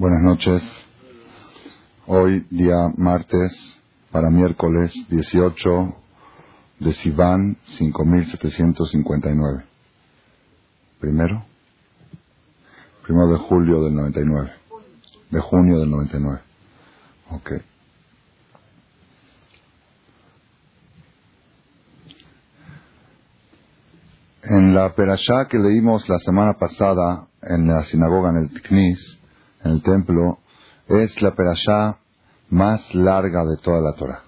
Buenas noches. Hoy, día martes, para miércoles 18 de Sivan, 5759. Primero. Primero de julio del 99. De junio del 99. Ok. En la perashá que leímos la semana pasada en la sinagoga, en el Knis, en el templo, es la perashá más larga de toda la Torah.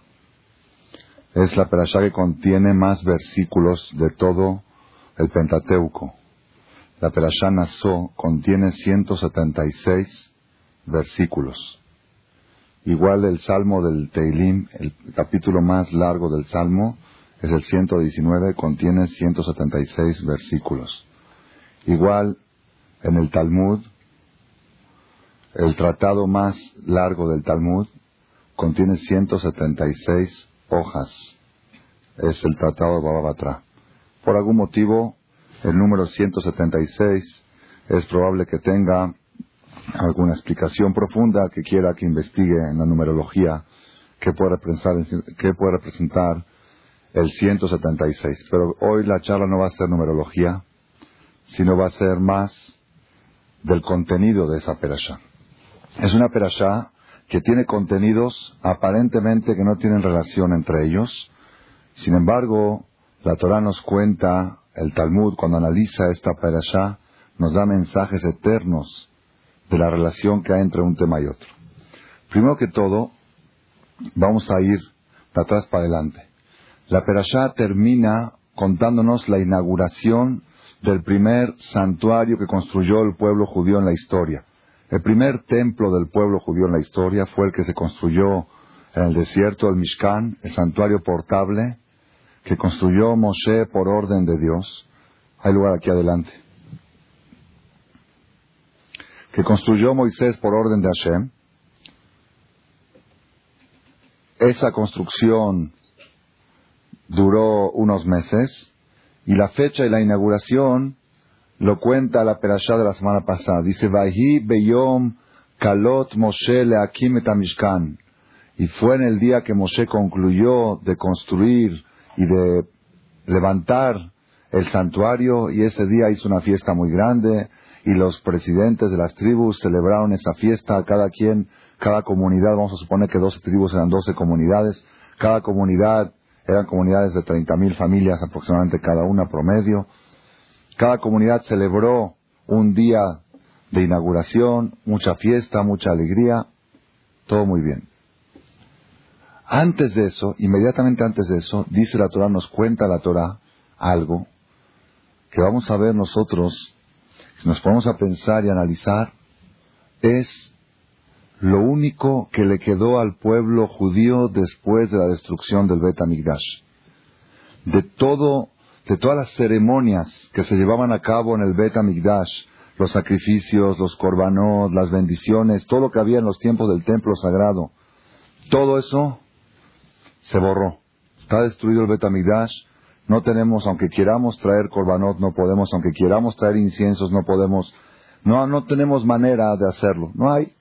Es la perashá que contiene más versículos de todo el Pentateuco. La perashá Nassó contiene 176 versículos. Igual el Salmo del Teilim, el capítulo más largo del Salmo, es el 119, contiene 176 versículos. Igual en el Talmud, el tratado más largo del Talmud contiene 176 hojas. Es el tratado de Baba Batra. Por algún motivo, el número 176 es probable que tenga alguna explicación profunda que quiera que investigue en la numerología que puede representar, que puede representar el 176. Pero hoy la charla no va a ser numerología, sino va a ser más del contenido de esa perashá. Es una perashá que tiene contenidos aparentemente que no tienen relación entre ellos. Sin embargo, la Torah nos cuenta, el Talmud, cuando analiza esta perashá, nos da mensajes eternos de la relación que hay entre un tema y otro. Primero que todo, vamos a ir de atrás para adelante. La perashá termina contándonos la inauguración del primer santuario que construyó el pueblo judío en la historia. El primer templo del pueblo judío en la historia fue el que se construyó en el desierto del Mishkan, el santuario portable que construyó Moshe por orden de Dios. Hay lugar aquí adelante. Que construyó Moisés por orden de Hashem. Esa construcción duró unos meses y la fecha y la inauguración lo cuenta la perashá de la semana pasada. Dice, Vahi beyom kalot Moshe leakim mishkan. Y fue en el día que Moshe concluyó de construir y de levantar el santuario y ese día hizo una fiesta muy grande y los presidentes de las tribus celebraron esa fiesta, cada quien, cada comunidad, vamos a suponer que 12 tribus eran 12 comunidades, cada comunidad eran comunidades de 30.000 familias aproximadamente cada una promedio. Cada comunidad celebró un día de inauguración, mucha fiesta, mucha alegría, todo muy bien. Antes de eso, inmediatamente antes de eso, dice la Torah, nos cuenta la Torah algo que vamos a ver nosotros, si nos ponemos a pensar y analizar, es lo único que le quedó al pueblo judío después de la destrucción del Bet Amigdash. De todo, de todas las ceremonias que se llevaban a cabo en el Bet Amigdash, los sacrificios, los korbanot, las bendiciones, todo lo que había en los tiempos del templo sagrado, todo eso se borró. Está destruido el Bet Amigdash, no tenemos, aunque queramos traer korbanot, no podemos, aunque queramos traer inciensos, no podemos, no, no tenemos manera de hacerlo, no hay.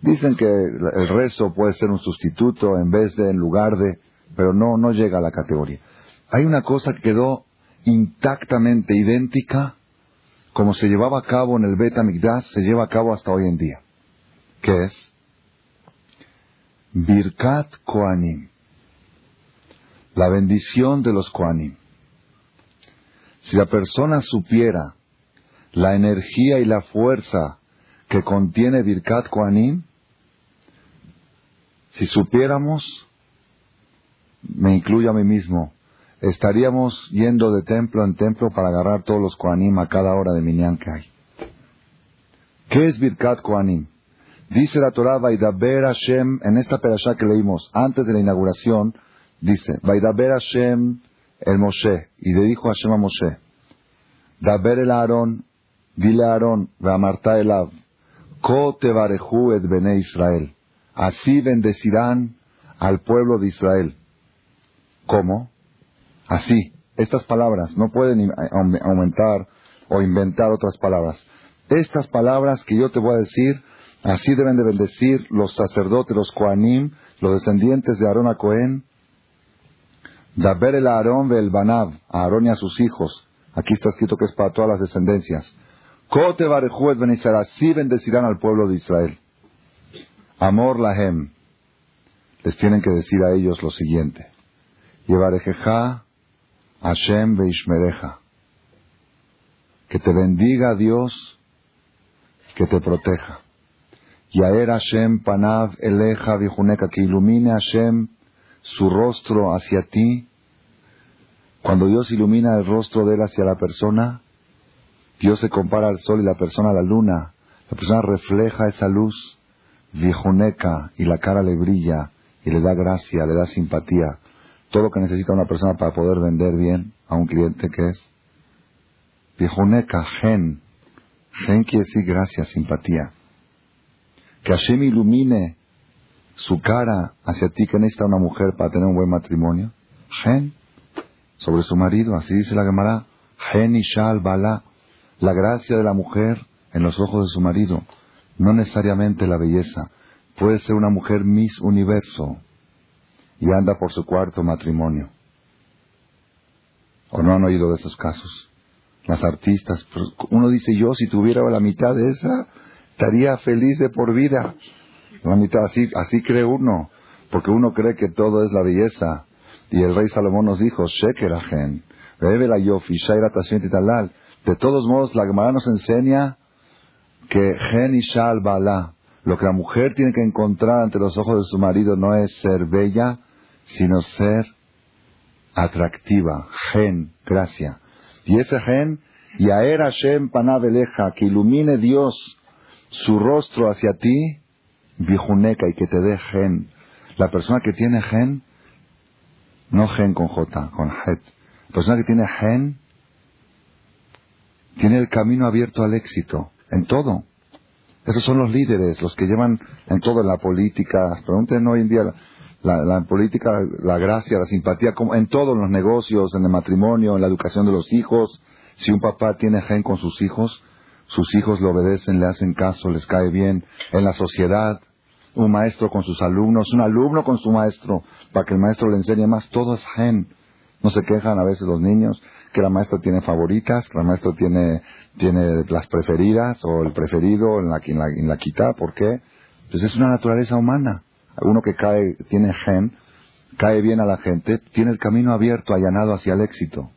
Dicen que el rezo puede ser un sustituto en vez de, en lugar de, pero no, no llega a la categoría. Hay una cosa que quedó intactamente idéntica como se llevaba a cabo en el Bet Amigdash, se lleva a cabo hasta hoy en día. que es? Birkat Koanim. La bendición de los Koanim. Si la persona supiera la energía y la fuerza que contiene Birkat Koanim, si supiéramos, me incluyo a mí mismo, estaríamos yendo de templo en templo para agarrar todos los Koanim a cada hora de Minyan que hay. ¿Qué es Birkat Koanim? Dice la Torah, Vaidaber Hashem, en esta perashá que leímos antes de la inauguración, dice, Vaidaber Hashem el Moshe, y le dijo Hashem a Moshe, Daber el Aarón, dile a Aarón, Vamarta elav, Ko tevarehu et bene Israel. Así bendecirán al pueblo de Israel. ¿Cómo? Así. Estas palabras no pueden aumentar o inventar otras palabras. Estas palabras que yo te voy a decir Así deben de bendecir los sacerdotes, los Koanim, los descendientes de Aarón a Cohen. Daber el Aarón el Banab, a Aarón y a sus hijos. Aquí está escrito que es para todas las descendencias. Kote Barejuet así bendecirán al pueblo de Israel. Amor Lahem. Les tienen que decir a ellos lo siguiente. Yevarejeja Hashem Veishmereja. Que te bendiga Dios, que te proteja. Yaer Hashem Panav Eleja Vijuneka, que ilumine Hashem su rostro hacia ti. Cuando Dios ilumina el rostro de él hacia la persona, Dios se compara al sol y la persona a la luna. La persona refleja esa luz, Vijuneka, y la cara le brilla, y le da gracia, le da simpatía. Todo lo que necesita una persona para poder vender bien a un cliente que es Vijuneka, gen. Gen quiere decir gracia, simpatía. Que Hashem ilumine su cara hacia ti que necesita una mujer para tener un buen matrimonio. Gen, sobre su marido, así dice la Gemara. Gen y Shal Bala, la gracia de la mujer en los ojos de su marido. No necesariamente la belleza. Puede ser una mujer Miss Universo y anda por su cuarto matrimonio. ¿O no han oído de esos casos? Las artistas, uno dice yo si tuviera la mitad de esa, estaría feliz de por vida. La mitad, así, así cree uno, porque uno cree que todo es la belleza. Y el rey Salomón nos dijo, Shekeragen, bebe la yofi, shaira talal. De todos modos, la Gemara nos enseña que gen y shal bala, lo que la mujer tiene que encontrar ante los ojos de su marido no es ser bella, sino ser atractiva, gen, gracia. Y ese gen, Yaer Hashem Panabeleja, que ilumine Dios su rostro hacia ti, vijuneca, y que te dé gen. La persona que tiene gen, no gen con J, con het. La persona que tiene gen, tiene el camino abierto al éxito, en todo. Esos son los líderes, los que llevan en todo, en la política. Pregunten hoy en día la, política, la gracia, la simpatía, como en todos los negocios, en el matrimonio, en la educación de los hijos. Si un papá tiene gen con sus hijos, sus hijos le obedecen, le hacen caso, les cae bien. En la sociedad, un maestro con sus alumnos, un alumno con su maestro, para que el maestro le enseñe más, todo es gen. No se quejan a veces los niños que la maestra tiene favoritas, que la maestra tiene, tiene las preferidas o el preferido en la, en la, en la quita, ¿por qué? Pues es una naturaleza humana uno que cae, tiene gen, cae bien a la gente, tiene el camino abierto, allanado hacia el éxito.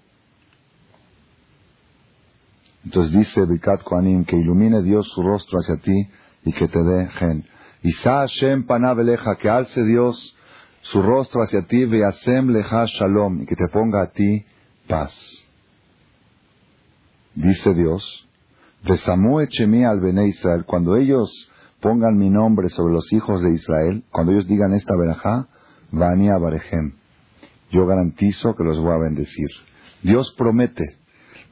Entonces dice Bikat Koanim, que ilumine Dios su rostro hacia ti y que te dé gen. Isa Hashem panabeleja, que alce Dios su rostro hacia ti, veasem leja shalom, y que te ponga a ti paz. Dice Dios, Besamu echemi al Bene Israel, cuando ellos pongan mi nombre sobre los hijos de Israel, cuando ellos digan esta verajá, Vani Barejem, yo garantizo que los voy a bendecir. Dios promete,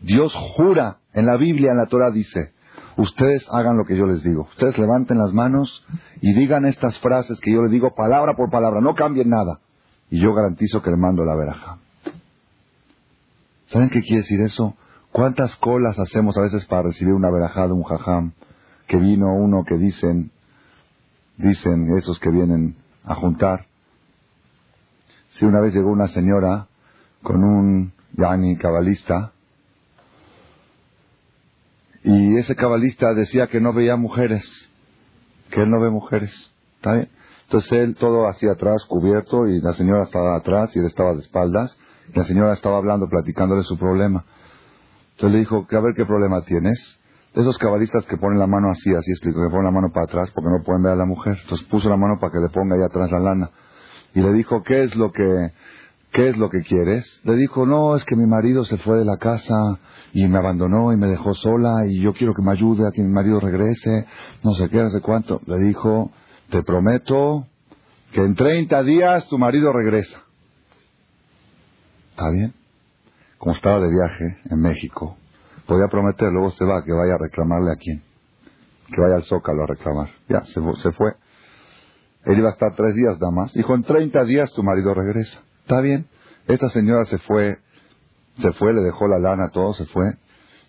Dios jura, en la Biblia, en la Torah dice, ustedes hagan lo que yo les digo, ustedes levanten las manos y digan estas frases que yo les digo palabra por palabra, no cambien nada, y yo garantizo que le mando la verajá. ¿Saben qué quiere decir eso? ¿Cuántas colas hacemos a veces para recibir una verajá de un jajam? Que vino uno que dicen, dicen esos que vienen a juntar. Si una vez llegó una señora con un yani cabalista y ese cabalista decía que no veía mujeres, que él no ve mujeres. ¿Está bien? Entonces él todo hacia atrás, cubierto, y la señora estaba atrás y él estaba de espaldas. Y la señora estaba hablando, platicándole su problema. Entonces le dijo, a ver qué problema tienes esos cabalistas que ponen la mano así, así explico, que ponen la mano para atrás porque no pueden ver a la mujer. Entonces puso la mano para que le ponga ahí atrás la lana. Y le dijo, ¿qué es lo que, qué es lo que quieres? Le dijo, no, es que mi marido se fue de la casa y me abandonó y me dejó sola y yo quiero que me ayude a que mi marido regrese, no sé qué, no sé cuánto. Le dijo, te prometo que en 30 días tu marido regresa. ¿Está bien? Como estaba de viaje en México, podía prometer, luego se va, que vaya a reclamarle a quién. Que vaya al Zócalo a reclamar. Ya, se, se fue. Él iba a estar tres días nada más. Dijo, en 30 días tu marido regresa. Está bien. Esta señora se fue, se fue, le dejó la lana, todo se fue.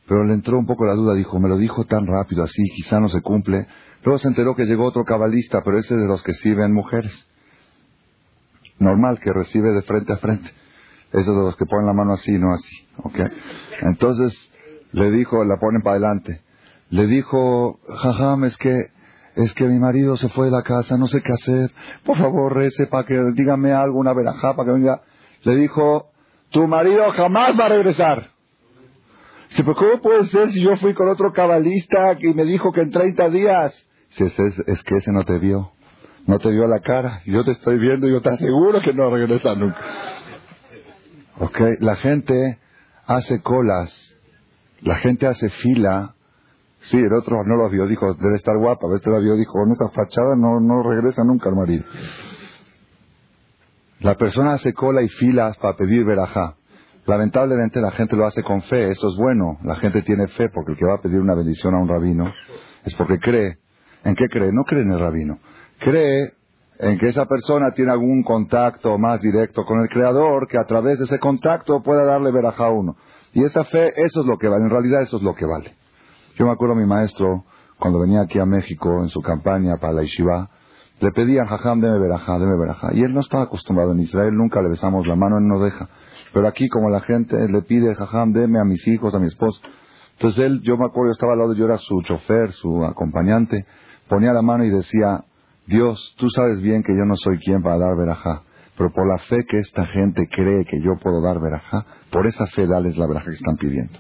pero le entró un poco la duda, dijo, me lo dijo tan rápido así, quizá no se cumple. Luego se enteró que llegó otro cabalista, pero ese es de los que sirven mujeres. Normal, que recibe de frente a frente. Esos de los que ponen la mano así, no así. ¿ok? Entonces le dijo, la ponen para adelante. Le dijo, jajam, es que, es que mi marido se fue de la casa, no sé qué hacer. Por favor, rece para que dígame algo, una verajá, para que venga. Le dijo, tu marido jamás va a regresar. Dice, ¿cómo puede ser si yo fui con otro cabalista y me dijo que en 30 días? Dice, es, es que ese no te vio. No te vio la cara. Yo te estoy viendo y yo te aseguro que no regresa nunca. Ok, la gente hace colas. La gente hace fila. Sí, el otro no lo vio, dijo, debe estar guapa. A veces la vio, dijo, con esa fachada no, no regresa nunca el marido. La persona hace cola y filas para pedir verajá. Lamentablemente la gente lo hace con fe, eso es bueno. La gente tiene fe porque el que va a pedir una bendición a un rabino es porque cree. ¿En qué cree? No cree en el rabino. Cree en que esa persona tiene algún contacto más directo con el Creador que a través de ese contacto pueda darle verajá a uno. Y esa fe, eso es lo que vale. En realidad eso es lo que vale. Yo me acuerdo a mi maestro, cuando venía aquí a México en su campaña para la Yeshiva, le pedían, jajam, deme verajá, deme verajá. Y él no estaba acostumbrado. En Israel nunca le besamos la mano, él no deja. Pero aquí, como la gente le pide, jajam, deme a mis hijos, a mi esposo. Entonces él, yo me acuerdo, yo estaba al lado, yo era su chofer, su acompañante, ponía la mano y decía, Dios, tú sabes bien que yo no soy quien para dar verajá, pero por la fe que esta gente cree que yo puedo dar verajá, por esa fe dales la verajá que están pidiendo.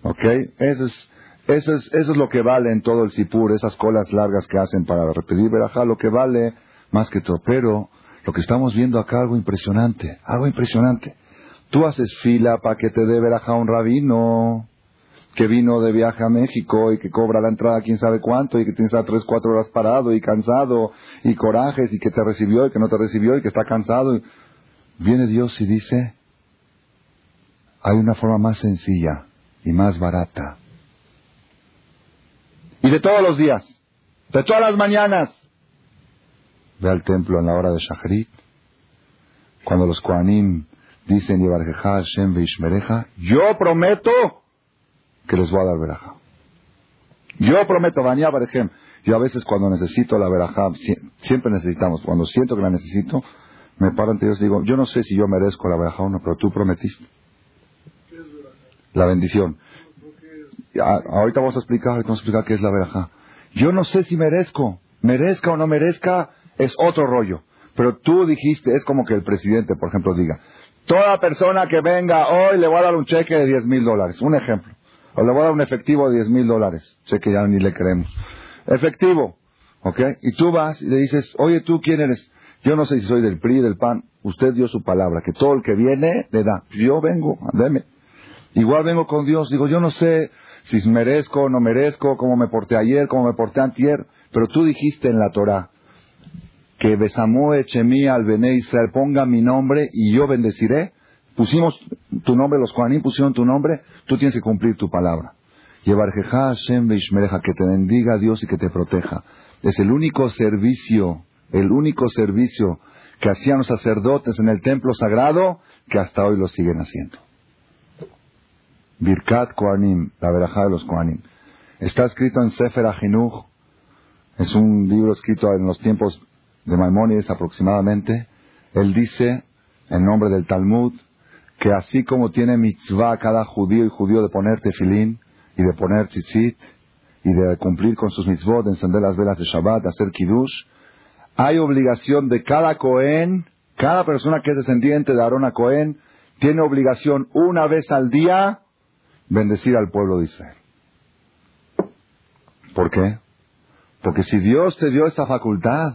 ¿Ok? Eso es, eso es, eso es lo que vale en todo el Sipur, esas colas largas que hacen para repetir verajá, lo que vale más que todo. Pero lo que estamos viendo acá, algo impresionante, algo impresionante. Tú haces fila para que te dé verajá un rabino que vino de viaje a México y que cobra la entrada quién sabe cuánto y que tienes a tres, cuatro horas parado y cansado y corajes y que te recibió y que no te recibió y que está cansado. Viene Dios y dice, hay una forma más sencilla y más barata. Y de todos los días, de todas las mañanas, ve al templo en la hora de Shachrit, cuando los Koanim dicen, yo prometo que les voy a dar verajá. Yo prometo, bañar Barejem. Yo a veces cuando necesito la verajá, siempre necesitamos, cuando siento que la necesito, me paro ante Dios y digo, yo no sé si yo merezco la verajá o no, pero tú prometiste. La bendición. ahorita vamos a explicar, explicar qué es la verajá. Yo no sé si merezco, merezca o no merezca, es otro rollo. Pero tú dijiste, es como que el presidente, por ejemplo, diga, toda persona que venga hoy le voy a dar un cheque de 10 mil dólares. Un ejemplo. O le voy a dar un efectivo de 10 mil dólares. Sé que ya ni le creemos. Efectivo. ¿Ok? Y tú vas y le dices, oye, ¿tú quién eres? Yo no sé si soy del PRI, del PAN. Usted dio su palabra, que todo el que viene le da. Yo vengo, deme. Igual vengo con Dios. Digo, yo no sé si merezco o no merezco, cómo me porté ayer, cómo me porté antier. Pero tú dijiste en la Torah que Besamó Echemí al Israel ponga mi nombre y yo bendeciré pusimos tu nombre, los Kohanim pusieron tu nombre, tú tienes que cumplir tu palabra. Llevarjeja Hashem que te bendiga Dios y que te proteja. Es el único servicio, el único servicio que hacían los sacerdotes en el templo sagrado que hasta hoy lo siguen haciendo. Birkat Kohanim, la verajá de los Kohanim. Está escrito en Sefer Ajinuch, es un libro escrito en los tiempos de Maimónides aproximadamente. Él dice, en nombre del Talmud, que así como tiene mitzvah cada judío y judío de poner tefilín y de poner tzitzit y de cumplir con sus mitzvot, de encender las velas de Shabbat, de hacer kiddush, hay obligación de cada Cohen, cada persona que es descendiente de Aarón a Cohen, tiene obligación una vez al día bendecir al pueblo de Israel. ¿Por qué? Porque si Dios te dio esa facultad,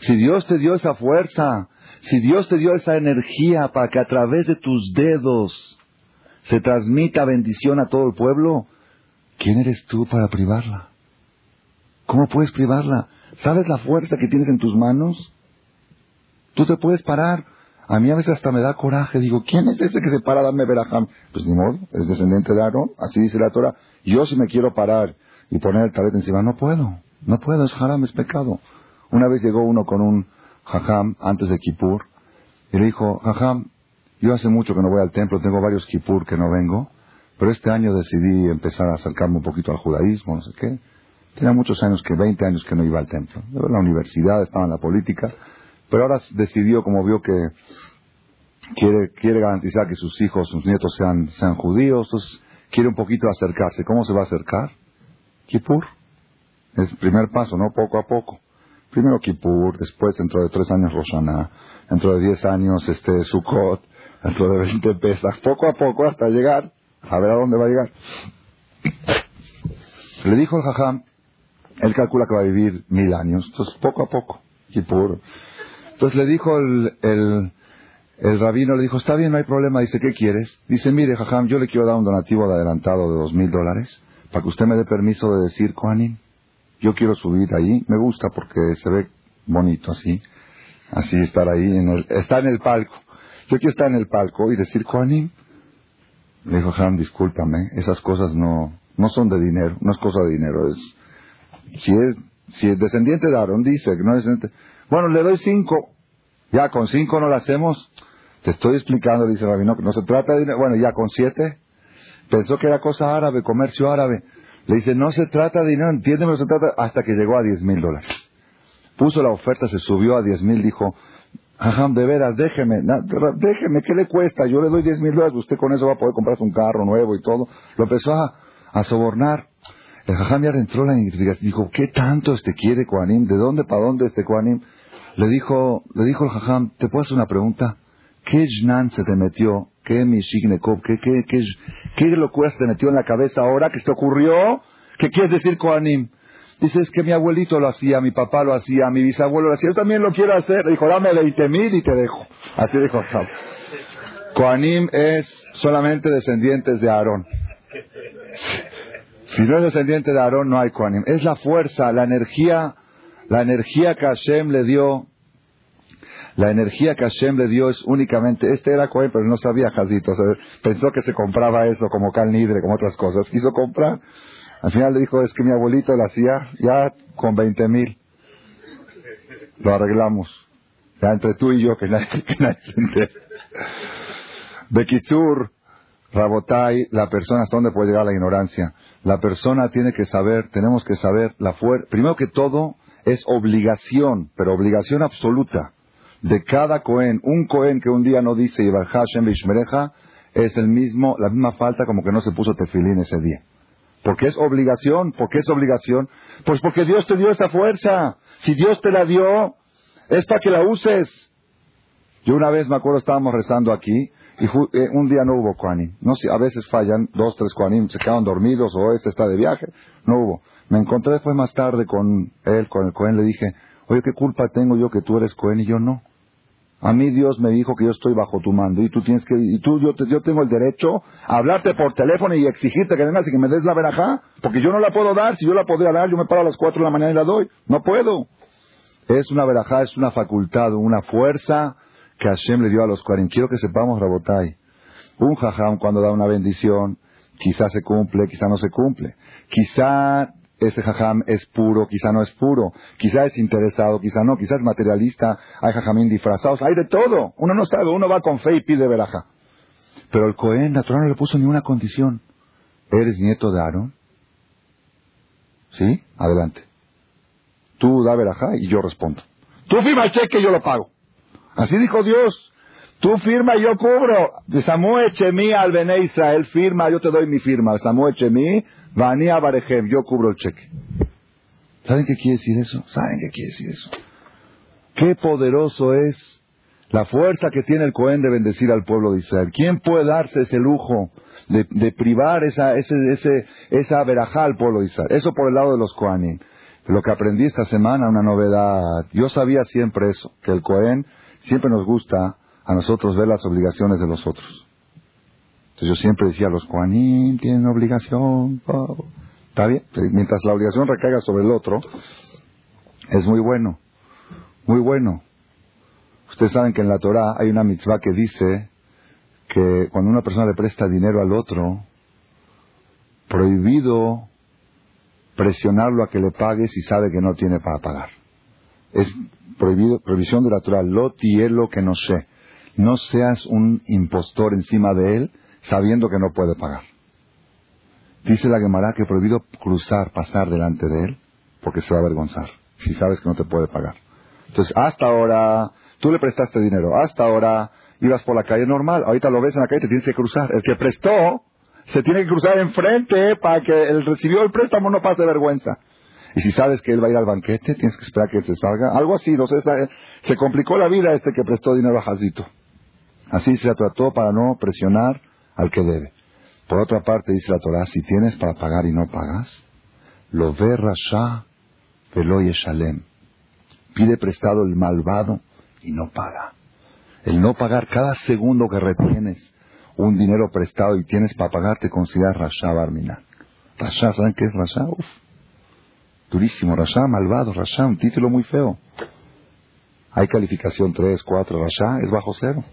si Dios te dio esa fuerza, si Dios te dio esa energía para que a través de tus dedos se transmita bendición a todo el pueblo, ¿quién eres tú para privarla? ¿Cómo puedes privarla? ¿Sabes la fuerza que tienes en tus manos? Tú te puedes parar. A mí a veces hasta me da coraje. Digo, ¿quién es ese que se para a darme verajam? Pues ni modo, es descendiente de Aarón. Así dice la Torah. Yo si me quiero parar y poner el talet encima, no puedo. No puedo, es haram, es pecado. Una vez llegó uno con un Jajam antes de Kippur y le dijo, Jajam, yo hace mucho que no voy al templo, tengo varios Kippur que no vengo, pero este año decidí empezar a acercarme un poquito al judaísmo, no sé qué. Tenía muchos años, que 20 años que no iba al templo. En la universidad, estaba en la política, pero ahora decidió, como vio que quiere, quiere garantizar que sus hijos, sus nietos sean, sean judíos, entonces quiere un poquito acercarse. ¿Cómo se va a acercar? Kippur. Es el primer paso, ¿no? Poco a poco. Primero Kippur, después dentro de tres años Roshaná, dentro de diez años este Sukkot, dentro de veinte pesas, poco a poco hasta llegar, a ver a dónde va a llegar. Le dijo el Jajam, él calcula que va a vivir mil años, entonces poco a poco, Kippur. Entonces le dijo el, el, rabino, le dijo, está bien, no hay problema, dice, ¿qué quieres? Dice, mire, Jajam, yo le quiero dar un donativo de adelantado de dos mil dólares para que usted me dé permiso de decir Kohanim. Yo quiero subir ahí, me gusta porque se ve bonito así, así estar ahí, en el, está en el palco. Yo quiero estar en el palco y decir Kohanim. Le dijo, Jajam, discúlpame, esas cosas no, no son de dinero, no es cosa de dinero, es, si es, si es descendiente de Aaron, dice que no es descendiente, bueno, le doy cinco, ya con cinco no lo hacemos, te estoy explicando, dice Rabino, que no se trata de dinero, bueno, ya con siete, Pensó que era cosa árabe, comercio árabe. Le dice, no se trata de dinero, entiéndeme, no se trata, hasta que llegó a diez mil dólares. Puso la oferta, se subió a diez mil, dijo, ajá, de veras, déjeme, déjeme, ¿qué le cuesta? Yo le doy diez mil dólares, usted con eso va a poder comprarse un carro nuevo y todo. Lo empezó a, a sobornar. El jajam ya entró la identificación, dijo, ¿qué tanto este quiere Koanim? ¿De dónde para dónde este Koanim? Le dijo, le dijo el jajam, ¿te puedo hacer una pregunta? ¿Qué jnan se te metió ¿Qué Mishignekov? ¿Qué, qué, qué, qué locura se te metió en la cabeza ahora que te ocurrió? ¿Qué quieres decir Koanim? Dice, es que mi abuelito lo hacía, mi papá lo hacía, mi bisabuelo lo hacía, yo también lo quiero hacer. Dijo, dame 20 mil y te dejo. Así dijo Koanim es solamente descendientes de Aarón. Si no es descendiente de Aarón, no hay Koanim. Es la fuerza, la energía, la energía que Hashem le dio la energía que Hashem le dio es únicamente, este era Cohen, pero no sabía Jazito, pensó que se compraba eso como cal nidre, como otras cosas, quiso comprar, al final le dijo, es que mi abuelito lo hacía ya con 20 mil, lo arreglamos, ya entre tú y yo, que nadie, que nadie se entere. Bekitsur, Rabotai, la persona, ¿hasta dónde puede llegar la ignorancia? La persona tiene que saber, tenemos que saber la fuerza, primero que todo, es obligación, pero obligación absoluta de cada Cohen, un Cohen que un día no dice Hashem Bishmereja, es el mismo, la misma falta como que no se puso tefilín ese día. Porque es obligación, ¿por qué es obligación? Pues porque Dios te dio esa fuerza. Si Dios te la dio, es para que la uses. Yo una vez me acuerdo, estábamos rezando aquí, y eh, un día no hubo Kohanim. No sé, a veces fallan, dos, tres Kohanim se quedaron dormidos, o este está de viaje, no hubo. Me encontré después más tarde con él, con el Cohen, le dije, oye, ¿qué culpa tengo yo que tú eres Cohen y yo no? A mí Dios me dijo que yo estoy bajo tu mando y tú tienes que, y tú, yo, yo tengo el derecho a hablarte por teléfono y exigirte que vengas y que me des la verajá, porque yo no la puedo dar, si yo la podría dar, yo me paro a las cuatro de la mañana y la doy. No puedo. Es una verajá, es una facultad, una fuerza que Hashem le dio a los cuarenta. Quiero que sepamos, Rabotai. Un jajam cuando da una bendición, quizá se cumple, quizá no se cumple. Quizá ese jajam es puro, quizá no es puro, quizá es interesado, quizá no, quizá es materialista, hay jajamín disfrazados, hay de todo. Uno no sabe, uno va con fe y pide veraja. Pero el Cohen, natural, no le puso ni una condición. ¿Eres nieto de Aarón? ¿Sí? Adelante. Tú da veraja y yo respondo. Tú firma el cheque y yo lo pago. Así dijo Dios. Tú firma y yo cubro. Samuel Echemí al Bene Israel firma, yo te doy mi firma. Samuel Echemí Vanía Barejem, yo cubro el cheque. ¿Saben qué quiere decir eso? ¿Saben qué quiere decir eso? Qué poderoso es la fuerza que tiene el Cohen de bendecir al pueblo de Israel. ¿Quién puede darse ese lujo de, privar esa, ese, ese, esa verajá al pueblo de Israel? Eso por el lado de los Kohanim. Lo que aprendí esta semana, una novedad. Yo sabía siempre eso, que el Cohen siempre nos gusta a nosotros ver las obligaciones de los otros. Entonces yo siempre decía, los Juanín tienen obligación. Está bien, mientras la obligación recaiga sobre el otro, es muy bueno, muy bueno. Ustedes saben que en la Torah hay una mitzvah que dice que cuando una persona le presta dinero al otro, prohibido presionarlo a que le pague si sabe que no tiene para pagar. Es prohibido, prohibición de la Torah, lo tielo que no sé. No seas un impostor encima de él sabiendo que no puede pagar. Dice la Gemara que prohibido cruzar, pasar delante de él, porque se va a avergonzar, si sabes que no te puede pagar. Entonces, hasta ahora, tú le prestaste dinero, hasta ahora ibas por la calle normal, ahorita lo ves en la calle, te tienes que cruzar. El que prestó, se tiene que cruzar enfrente para que el recibió el préstamo no pase vergüenza. Y si sabes que él va a ir al banquete, tienes que esperar que se salga. Algo así, no sé, se complicó la vida este que prestó dinero a Jazito. Así se trató para no presionar al que debe. Por otra parte, dice la Torah, si tienes para pagar y no pagas, lo ve Rasha velo Shalem. Pide prestado el malvado y no paga. El no pagar cada segundo que retienes un dinero prestado y tienes para pagar, te considera Rasha Barmina. Rasha, ¿saben qué es Rasha? Uf, durísimo. Rasha, malvado, Rasha, un título muy feo. Hay calificación 3, 4, Rasha es bajo cero.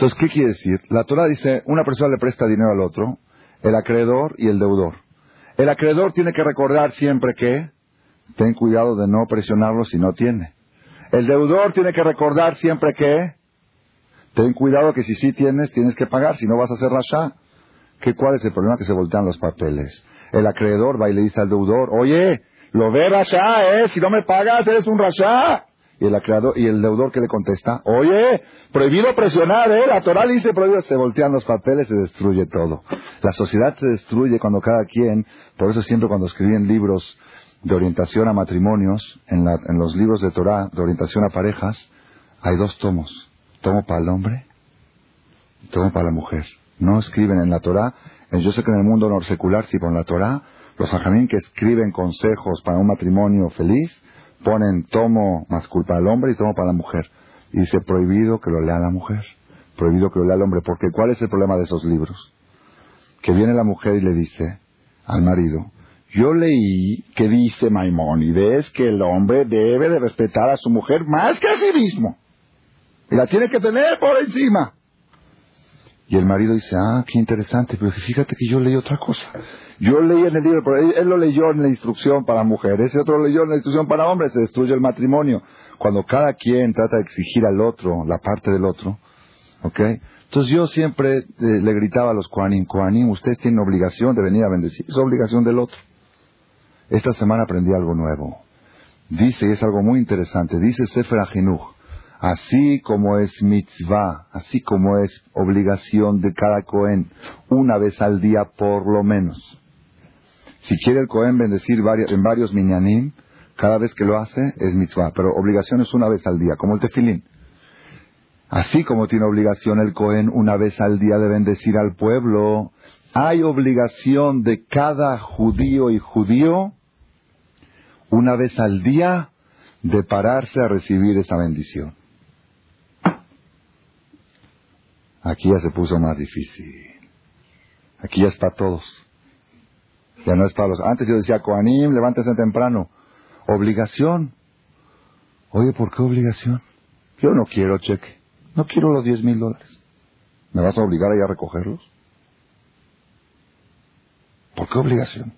Entonces, ¿qué quiere decir? La Torah dice, una persona le presta dinero al otro, el acreedor y el deudor. El acreedor tiene que recordar siempre que ten cuidado de no presionarlo si no tiene. El deudor tiene que recordar siempre que ten cuidado que si sí tienes, tienes que pagar, si no vas a hacer rasha. ¿Qué, ¿Cuál es el problema? Que se voltean los papeles. El acreedor va y le dice al deudor, oye, lo ve rasha, ¿eh? Si no me pagas, eres un rasha. Y el acreedor, y el deudor que le contesta, oye, prohibido presionar, ¿eh? La Torah dice prohibido, se voltean los papeles, se destruye todo. La sociedad se destruye cuando cada quien, por eso siempre cuando escriben libros de orientación a matrimonios, en, en los libros de Torah, de orientación a parejas, hay dos tomos. Tomo para el hombre tomo para la mujer. No escriben en la Torah, yo sé que en el mundo no secular, si por la Torah, los hajamín que escriben consejos para un matrimonio feliz, ponen tomo más culpa al hombre y tomo para la mujer. Y dice prohibido que lo lea la mujer, prohibido que lo lea el hombre, porque ¿cuál es el problema de esos libros? Que viene la mujer y le dice al marido, yo leí que dice Maimónides que el hombre debe de respetar a su mujer más que a sí mismo. Y la tiene que tener por encima. Y el marido dice, ah, qué interesante, pero fíjate que yo leí otra cosa. Yo leí en el libro, pero él, lo leyó en la instrucción para mujeres, ese otro lo leyó en la instrucción para hombres, se destruye el matrimonio. Cuando cada quien trata de exigir al otro, la parte del otro, ¿ok? Entonces yo siempre eh, le gritaba a los Koanim, Koanim, ustedes tienen obligación de venir a bendecir, es obligación del otro. Esta semana aprendí algo nuevo. Dice, y es algo muy interesante, dice Sefer Ajinuch, así como es mitzvah, así como es obligación de cada Cohen, una vez al día por lo menos. Si quiere el Cohen bendecir en varios minyanim, cada vez que lo hace es mitzvah, pero obligación es una vez al día, como el tefilín. Así como tiene obligación el Cohen una vez al día de bendecir al pueblo, hay obligación de cada judío y judío una vez al día de pararse a recibir esa bendición. Aquí ya se puso más difícil. Aquí ya es para todos. Ya no es para los... Antes yo decía, Coanim, levántese temprano. Obligación. Oye, ¿por qué obligación? Yo no quiero cheque. No quiero los diez mil dólares. ¿Me vas a obligar a ir a recogerlos? ¿Por qué obligación?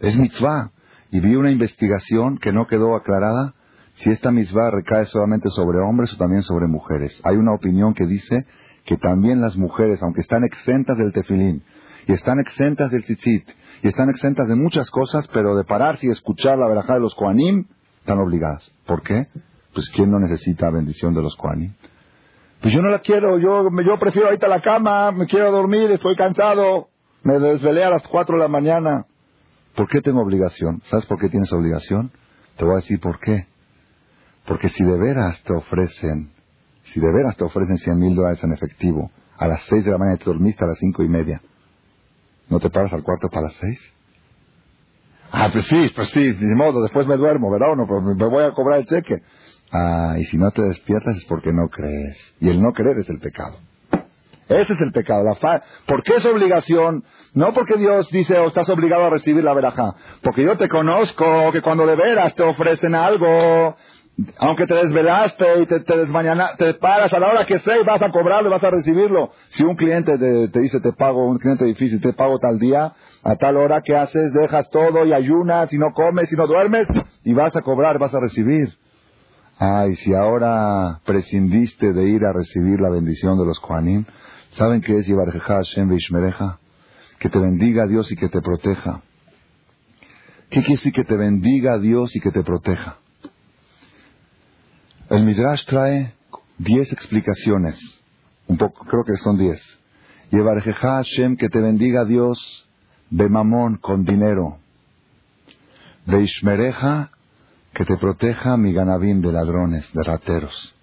Es mitzvah. Y vi una investigación que no quedó aclarada si esta mitzvah recae solamente sobre hombres o también sobre mujeres. Hay una opinión que dice que también las mujeres, aunque están exentas del tefilín, y están exentas del tzitzit, y están exentas de muchas cosas, pero de pararse y escuchar la verajá de los koanim, están obligadas. ¿Por qué? Pues ¿quién no necesita bendición de los koanim? Pues yo no la quiero, yo, yo prefiero ahorita la cama, me quiero dormir, estoy cansado, me desvelé a las cuatro de la mañana. ¿Por qué tengo obligación? ¿Sabes por qué tienes obligación? Te voy a decir por qué. Porque si de veras te ofrecen, si de veras te ofrecen cien mil dólares en efectivo, a las seis de la mañana te dormiste a las cinco y media, ¿no te paras al cuarto para las seis? Ah, pues sí, pues sí, de modo, después me duermo, ¿verdad? O no, pues me voy a cobrar el cheque. Ah, y si no te despiertas es porque no crees. Y el no creer es el pecado. Ese es el pecado. La fa ¿Por qué es obligación? No porque Dios dice, o oh, estás obligado a recibir la verajá. Porque yo te conozco que cuando de veras te ofrecen algo, aunque te desvelaste y te, te te pagas a la hora que sea y vas a cobrarlo, vas a recibirlo. Si un cliente te, dice te pago, un cliente difícil, te pago tal día, a tal hora que haces, dejas todo y ayunas y no comes y no duermes y vas a cobrar, vas a recibir. Ay, si ahora prescindiste de ir a recibir la bendición de los Kohanim, ¿saben qué es llevar Hashem Beishmereja? Que te bendiga Dios y que te proteja. ¿Qué quiere decir que te bendiga Dios y que te proteja? El Midrash trae diez explicaciones. Un poco, creo que son diez. Llevar Hashem, que te bendiga Dios, Bemamón, con dinero. Beishmereja, que te proteja mi ganabín de ladrones, de rateros.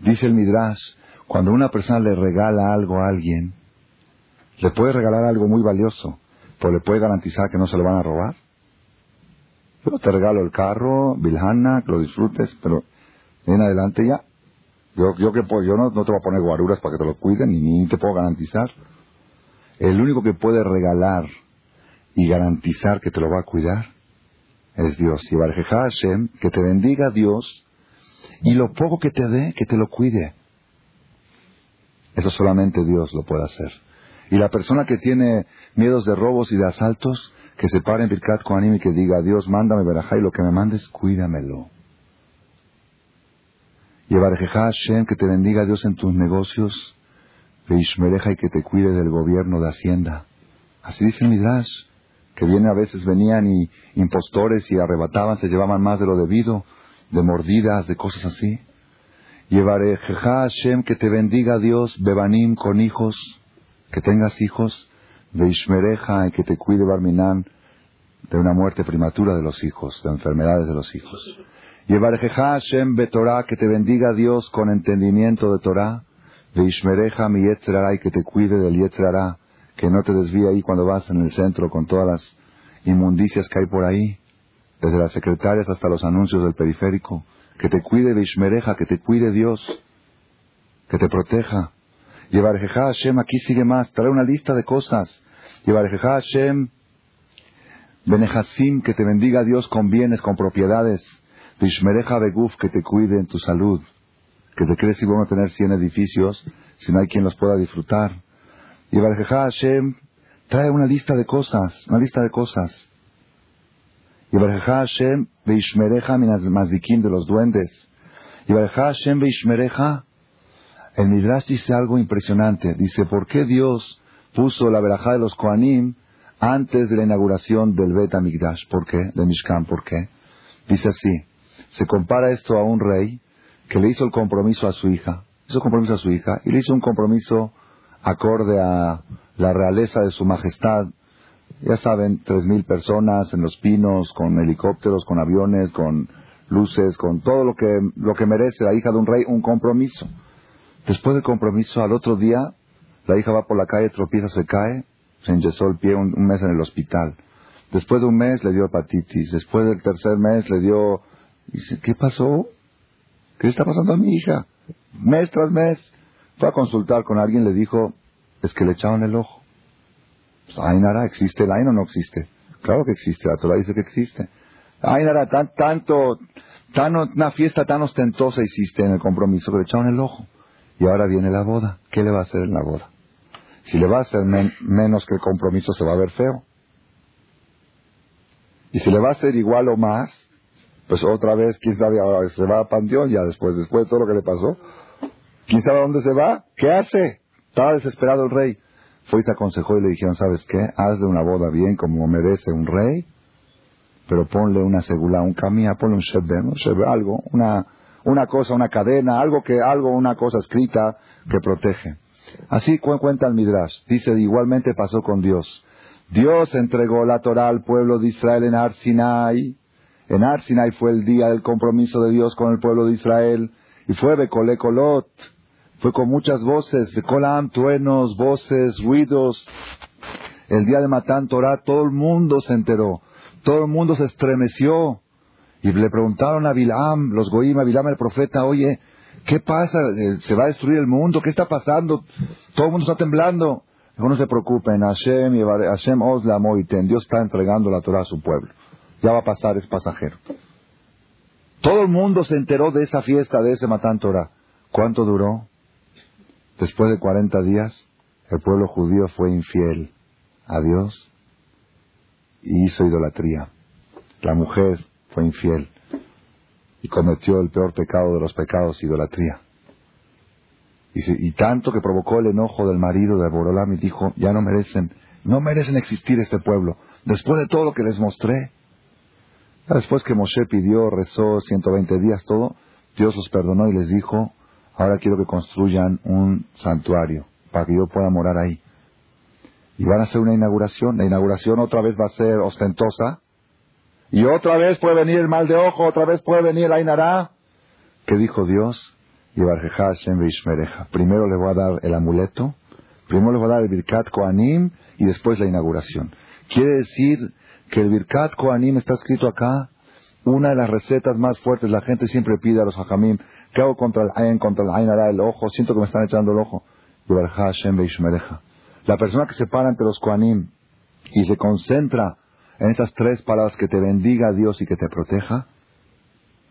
Dice el Midrash, cuando una persona le regala algo a alguien, le puede regalar algo muy valioso, pero le puede garantizar que no se lo van a robar. Yo te regalo el carro, Bilhana, que lo disfrutes, pero en adelante ya. Yo, yo, que, yo no, te voy a poner guaruras para que te lo cuiden, ni, ni te puedo garantizar. El único que puede regalar y garantizar que te lo va a cuidar es Dios. Y Hashem, que te bendiga Dios y lo poco que te dé, que te lo cuide. Eso solamente Dios lo puede hacer. Y la persona que tiene miedos de robos y de asaltos, que se pare en Birkat Kohanim y que diga, Dios, mándame verajá y lo que me mandes, cuídamelo. Y Hashem, que te bendiga Dios en tus negocios, Veishmereja y que te cuide del gobierno de Hacienda. Así dice el Midrash que viene a veces venían y impostores y arrebataban, se llevaban más de lo debido, de mordidas, de cosas así. Llevaré Hashem, que te bendiga Dios, Bebanim con hijos, que tengas hijos, Veishmereja y que te cuide Barminan de una muerte prematura de los hijos, de enfermedades de los hijos. Llevaré Hashem, Betorah, que te bendiga Dios con entendimiento de Torah, Veishmereja mi Yetzrara y que te cuide del Yetzrara que no te desvíe ahí cuando vas en el centro con todas las inmundicias que hay por ahí, desde las secretarias hasta los anuncios del periférico, que te cuide Vishmereja, que te cuide Dios, que te proteja. Llevar Hashem, aquí sigue más, trae una lista de cosas. Llevar Hashem, Benehasim, que te bendiga Dios con bienes, con propiedades. Vishmereja Beguf, que te cuide en tu salud. Que te crees si van a tener cien edificios si no hay quien los pueda disfrutar. Y Hashem trae una lista de cosas, una lista de cosas. Y Hashem veishmereja mazikim de los duendes. Y Hashem veishmereja, el Midrash dice algo impresionante. Dice, ¿por qué Dios puso la verajá de los Koanim antes de la inauguración del Bet Amigdash? ¿Por qué? De Mishkan, ¿por qué? Dice así, se compara esto a un rey que le hizo el compromiso a su hija, hizo compromiso a su hija y le hizo un compromiso acorde a la realeza de su majestad. Ya saben, tres mil personas en los pinos, con helicópteros, con aviones, con luces, con todo lo que, lo que merece la hija de un rey, un compromiso. Después del compromiso, al otro día, la hija va por la calle, tropieza, se cae, se enyesó el pie un, mes en el hospital. Después de un mes le dio hepatitis. Después del tercer mes le dio... Dice, ¿qué pasó? ¿Qué está pasando a mi hija? Mes tras mes. Fue a consultar con alguien, le dijo, es que le echaron el ojo. Pues, Ainara, ¿existe el Ain o no existe? Claro que existe, la Torah dice que existe. Ainara, tan, tanto, tan, una fiesta tan ostentosa hiciste en el compromiso que le echaron el ojo. Y ahora viene la boda. ¿Qué le va a hacer en la boda? Si le va a hacer menos que el compromiso, se va a ver feo. Y si le va a hacer igual o más, pues otra vez, quién sabe, ahora se va a Panteón ya después, después de todo lo que le pasó. ¿Quién sabe dónde se va? ¿Qué hace? Estaba desesperado el rey. Fue y se aconsejó y le dijeron, ¿sabes qué? Hazle una boda bien como merece un rey, pero ponle una segula, un camilla, ponle un shebem, un algo, una, una cosa, una cadena, algo que, algo, una cosa escrita que protege. Así cuenta el Midrash. Dice, igualmente pasó con Dios. Dios entregó la Torah al pueblo de Israel en Arsinai. En Arsinai fue el día del compromiso de Dios con el pueblo de Israel. Y fue Becolecolot fue con muchas voces, de colam, truenos, voces, ruidos. El día de Matán Torah, todo el mundo se enteró, todo el mundo se estremeció. Y le preguntaron a Bilam, los Goim, a Bilam el profeta, oye, ¿qué pasa? Eh, ¿Se va a destruir el mundo? ¿Qué está pasando? Todo el mundo está temblando. no se preocupen, Hashem, Hashem os la Dios está entregando la Torah a su pueblo. Ya va a pasar, es pasajero. Todo el mundo se enteró de esa fiesta, de ese Matán Torah. ¿Cuánto duró? Después de 40 días, el pueblo judío fue infiel a Dios y hizo idolatría. La mujer fue infiel y cometió el peor pecado de los pecados, idolatría. Y, y tanto que provocó el enojo del marido de Borolam y dijo, ya no merecen, no merecen existir este pueblo, después de todo lo que les mostré. Después que Moshe pidió, rezó 120 días, todo, Dios los perdonó y les dijo, ahora quiero que construyan un santuario para que yo pueda morar ahí. Y van a hacer una inauguración. La inauguración otra vez va a ser ostentosa. Y otra vez puede venir el mal de ojo, otra vez puede venir el Ainará. ¿Qué dijo Dios? Primero le voy a dar el amuleto, primero le voy a dar el Birkat Koanim y después la inauguración. Quiere decir que el Birkat Koanim está escrito acá, una de las recetas más fuertes. La gente siempre pide a los Hajamim, ¿qué hago contra el Ain, contra el Ainará, el ojo? Siento que me están echando el ojo. La persona que se para ante los Koanim y se concentra en esas tres palabras que te bendiga Dios y que te proteja,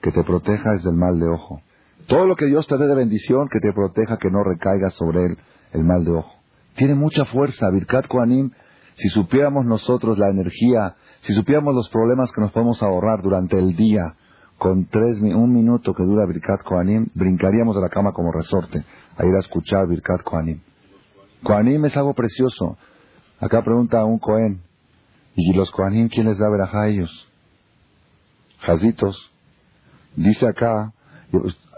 que te proteja es del mal de ojo. Todo lo que Dios te dé de bendición, que te proteja, que no recaiga sobre él el mal de ojo. Tiene mucha fuerza. Birkat Koanim, si supiéramos nosotros la energía, si supiéramos los problemas que nos podemos ahorrar durante el día, con tres, un minuto que dura Birkat Koanim, brincaríamos de la cama como resorte a ir a escuchar Birkat Koanim. Koanim es algo precioso. Acá pregunta un Cohen, ¿y los Koanim quién les da verajá a ellos? Jazitos. Dice acá,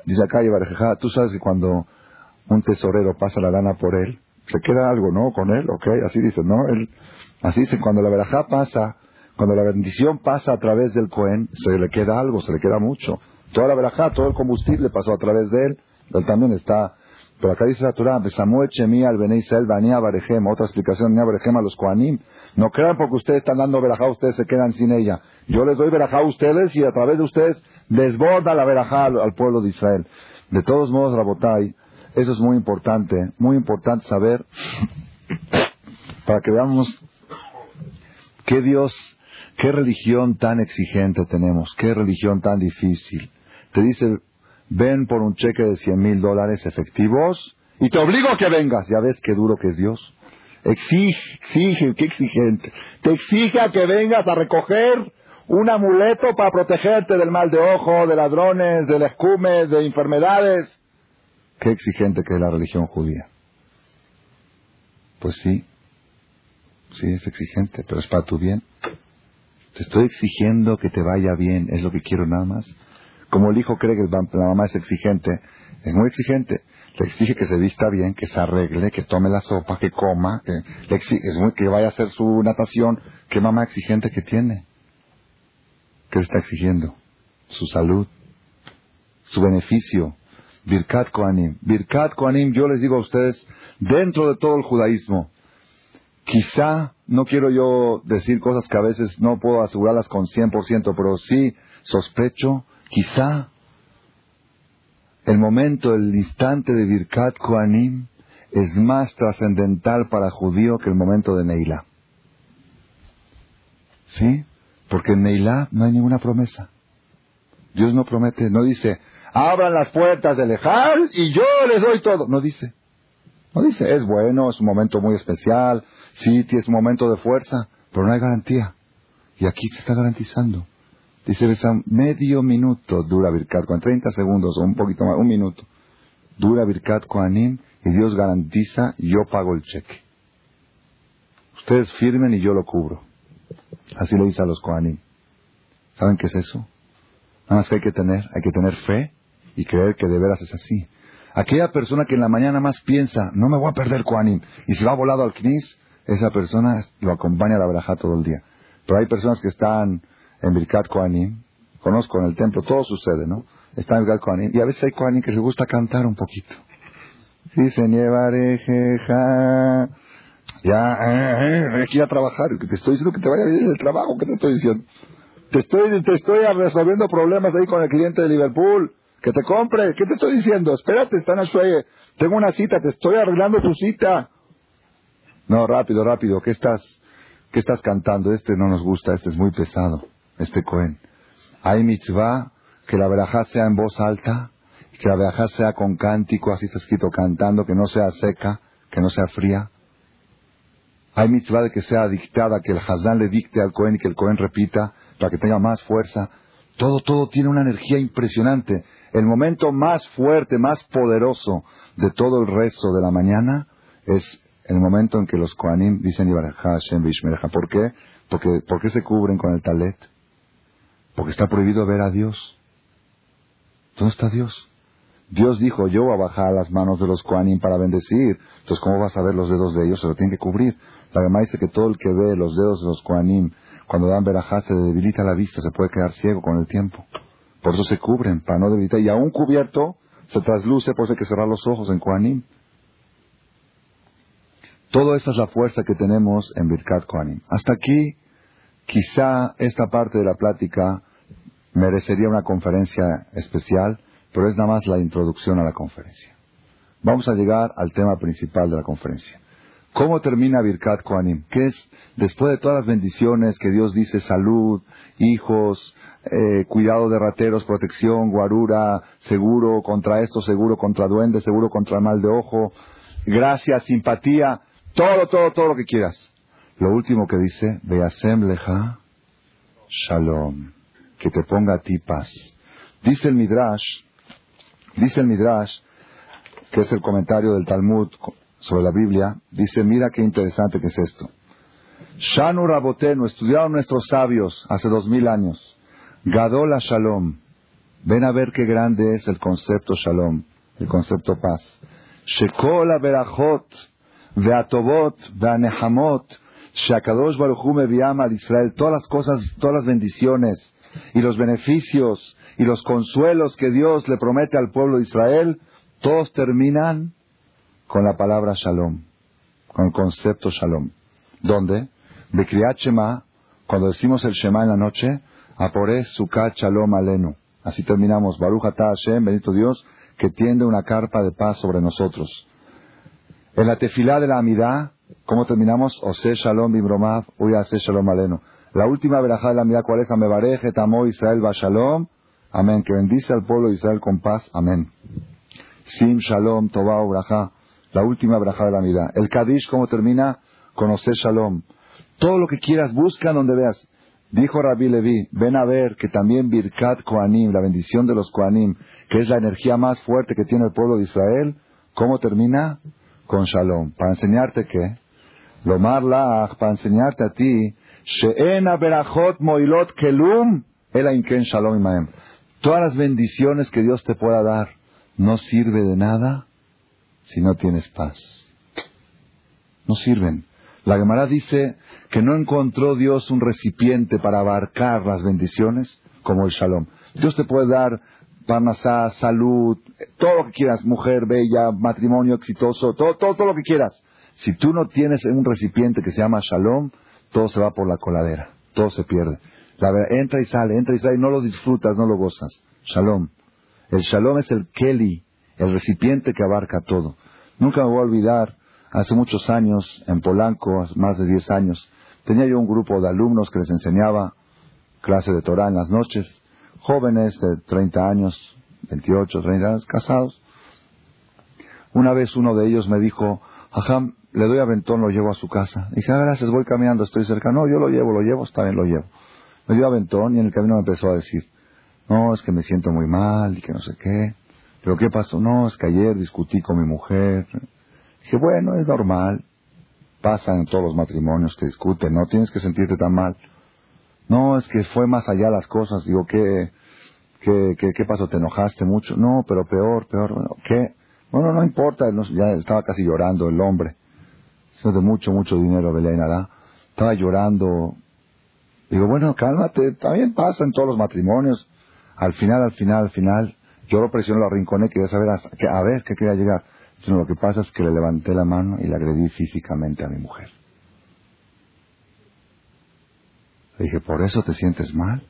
dice acá tú sabes que cuando un tesorero pasa la lana por él, se queda algo, ¿no? Con él, ¿ok? Así dice, ¿no? Él, así dice, cuando la verajá pasa, cuando la bendición pasa a través del Cohen, se le queda algo, se le queda mucho. Toda la verajá, todo el combustible pasó a través de él, él también está pero acá dice la Torah, Besamuel Chemí al Israel Bania Barejem, otra explicación, Bania Barejem a los Koanim. No crean porque ustedes están dando verajá, ustedes se quedan sin ella. Yo les doy verajá a ustedes y a través de ustedes desborda la verajá al, pueblo de Israel. De todos modos, Rabotai, eso es muy importante, muy importante saber para que veamos qué Dios, qué religión tan exigente tenemos, qué religión tan difícil. Te dice ven por un cheque de cien mil dólares efectivos y te obligo a que vengas. Ya ves qué duro que es Dios. Exige, exige, qué exigente. Te exige a que vengas a recoger un amuleto para protegerte del mal de ojo, de ladrones, del escume, de enfermedades. Qué exigente que es la religión judía. Pues sí, sí es exigente, pero es para tu bien. Te estoy exigiendo que te vaya bien, es lo que quiero nada más. Como el hijo cree que la mamá es exigente, es muy exigente. Le exige que se vista bien, que se arregle, que tome la sopa, que coma, que, le exige, es muy, que vaya a hacer su natación. ¿Qué mamá exigente que tiene? ¿Qué le está exigiendo? Su salud, su beneficio. Birkat Koanim. Birkat Koanim, yo les digo a ustedes, dentro de todo el judaísmo, quizá, no quiero yo decir cosas que a veces no puedo asegurarlas con 100%, pero sí sospecho Quizá el momento, el instante de Birkat Koanim es más trascendental para judío que el momento de Neilá. ¿Sí? Porque en Neilá no hay ninguna promesa. Dios no promete, no dice, abran las puertas del Ejal y yo les doy todo. No dice. No dice, es bueno, es un momento muy especial, sí, es un momento de fuerza, pero no hay garantía. Y aquí se está garantizando. Dice medio minuto dura Birkat con 30 segundos o un poquito más, un minuto. Dura Birkat Koanim y Dios garantiza, yo pago el cheque. Ustedes firmen y yo lo cubro. Así le dice a los Koanim. ¿Saben qué es eso? Nada más que hay que tener, hay que tener fe y creer que de veras es así. Aquella persona que en la mañana más piensa, no me voy a perder Koanim, y se va volado al Knis, esa persona lo acompaña a la verajá todo el día. Pero hay personas que están en Birkat Koanim, conozco en el templo, todo sucede, ¿no? Está en Birkat Koanim, y a veces hay Koanim que les gusta cantar un poquito. Dicen, ja, ya, eh, eh, aquí a trabajar, te estoy diciendo que te vaya bien el trabajo, ¿qué te estoy diciendo? Te estoy, te estoy resolviendo problemas ahí con el cliente de Liverpool, que te compre, ¿qué te estoy diciendo? Espérate, están a tengo una cita, te estoy arreglando tu cita. No, rápido, rápido, ¿qué estás, qué estás cantando? Este no nos gusta, este es muy pesado este Cohen. Hay mitzvah que la verajá sea en voz alta, que la verajá sea con cántico, así está escrito, cantando, que no sea seca, que no sea fría. Hay mitzvah de que sea dictada, que el Hazán le dicte al Cohen y que el Cohen repita para que tenga más fuerza. Todo, todo tiene una energía impresionante. El momento más fuerte, más poderoso de todo el resto de la mañana es el momento en que los Koanim dicen Hashem ¿Por qué? Porque, ¿Por qué se cubren con el talet? Porque está prohibido ver a Dios. ¿Dónde está Dios? Dios dijo, yo voy a bajar las manos de los Koanim para bendecir. Entonces, ¿cómo vas a ver los dedos de ellos? Se lo tienen que cubrir. La Gemara dice que todo el que ve los dedos de los Koanim, cuando dan verajá, se debilita la vista, se puede quedar ciego con el tiempo. Por eso se cubren, para no debilitar. Y aún cubierto, se trasluce, por eso hay que cerrar los ojos en Koanim. Toda esta es la fuerza que tenemos en Birkat Koanim. Hasta aquí, quizá esta parte de la plática merecería una conferencia especial, pero es nada más la introducción a la conferencia. Vamos a llegar al tema principal de la conferencia. ¿Cómo termina Birkat Koanim? ¿Qué es, después de todas las bendiciones que Dios dice, salud, hijos, eh, cuidado de rateros, protección, guarura, seguro contra esto, seguro contra duende, seguro contra mal de ojo, gracia, simpatía, todo, todo, todo lo que quieras. Lo último que dice, Beasem leja shalom, que te ponga a ti paz. Dice el Midrash, dice el Midrash, que es el comentario del Talmud sobre la Biblia, dice, mira qué interesante que es esto. Shanu Rabotenu, estudiaron nuestros sabios hace dos mil años. Gadola Shalom. Ven a ver qué grande es el concepto Shalom, el concepto paz. Shekola Berachot, Veatobot, Veanehamot, Shakadosh Baruchum al Israel, todas las cosas, todas las bendiciones y los beneficios y los consuelos que Dios le promete al pueblo de Israel, todos terminan con la palabra Shalom, con el concepto Shalom. ¿Dónde? De Kriyat Shema, cuando decimos el Shema en la noche, Apores Sukkot Shalom Alenu. Así terminamos. Baruch Atah Hashem, bendito Dios, que tiende una carpa de paz sobre nosotros. En la tefilá de la Amidá, ¿cómo terminamos? Ose Shalom Bimromav, Uya Ase Shalom Alenu. La última verajá de la Amidá, ¿cuál es? Amebareje, Tamo Israel va Shalom. Amén. Que bendice al pueblo de Israel con paz. Amén. Sim Shalom Tobao Braja. La última verajá de la Amidá. El Kadish, ¿cómo termina? Con Ose Shalom. Todo lo que quieras, busca donde veas. Dijo Rabbi Levi, ven a ver que también Birkat Koanim, la bendición de los Koanim, que es la energía más fuerte que tiene el pueblo de Israel, ¿cómo termina? con Shalom. Para enseñarte que, Lomar Lach, para enseñarte a ti, She'ena Berachot Moilot Kelum, Inken Shalom Imaem. Todas las bendiciones que Dios te pueda dar no sirve de nada si no tienes paz. No sirven. La Gemara dice que no encontró Dios un recipiente para abarcar las bendiciones como el Shalom. Dios te puede dar Parnasá, salud, todo lo que quieras, mujer bella, matrimonio exitoso, todo, todo, todo lo que quieras. Si tú no tienes un recipiente que se llama Shalom, todo se va por la coladera, todo se pierde. La verdad, entra y sale, entra y sale, no lo disfrutas, no lo gozas. Shalom. El Shalom es el Keli, el recipiente que abarca todo. Nunca me voy a olvidar, hace muchos años, en Polanco, más de 10 años, tenía yo un grupo de alumnos que les enseñaba clase de Torah en las noches jóvenes de 30 años, 28, 30 años, casados. Una vez uno de ellos me dijo, ajá, le doy aventón, lo llevo a su casa. Dije, ah, gracias, voy caminando, estoy cerca. No, yo lo llevo, lo llevo, está bien, lo llevo. Me dio aventón y en el camino me empezó a decir, no, es que me siento muy mal y que no sé qué. Pero ¿qué pasó? No, es que ayer discutí con mi mujer. Dije, bueno, es normal. Pasa en todos los matrimonios que discuten, no tienes que sentirte tan mal. No, es que fue más allá las cosas. Digo, ¿qué, qué, qué, pasó? ¿Te enojaste mucho? No, pero peor, peor. Bueno, ¿Qué? Bueno, no importa. ya estaba casi llorando el hombre. Eso de mucho, mucho dinero, Belén, ¿verdad? Estaba llorando. Digo, bueno, cálmate. También pasa en todos los matrimonios. Al final, al final, al final, yo lo presioné, lo arrinconé, quería saber a, a ver qué quería llegar. Sino lo que pasa es que le levanté la mano y le agredí físicamente a mi mujer. Le dije, ¿por eso te sientes mal?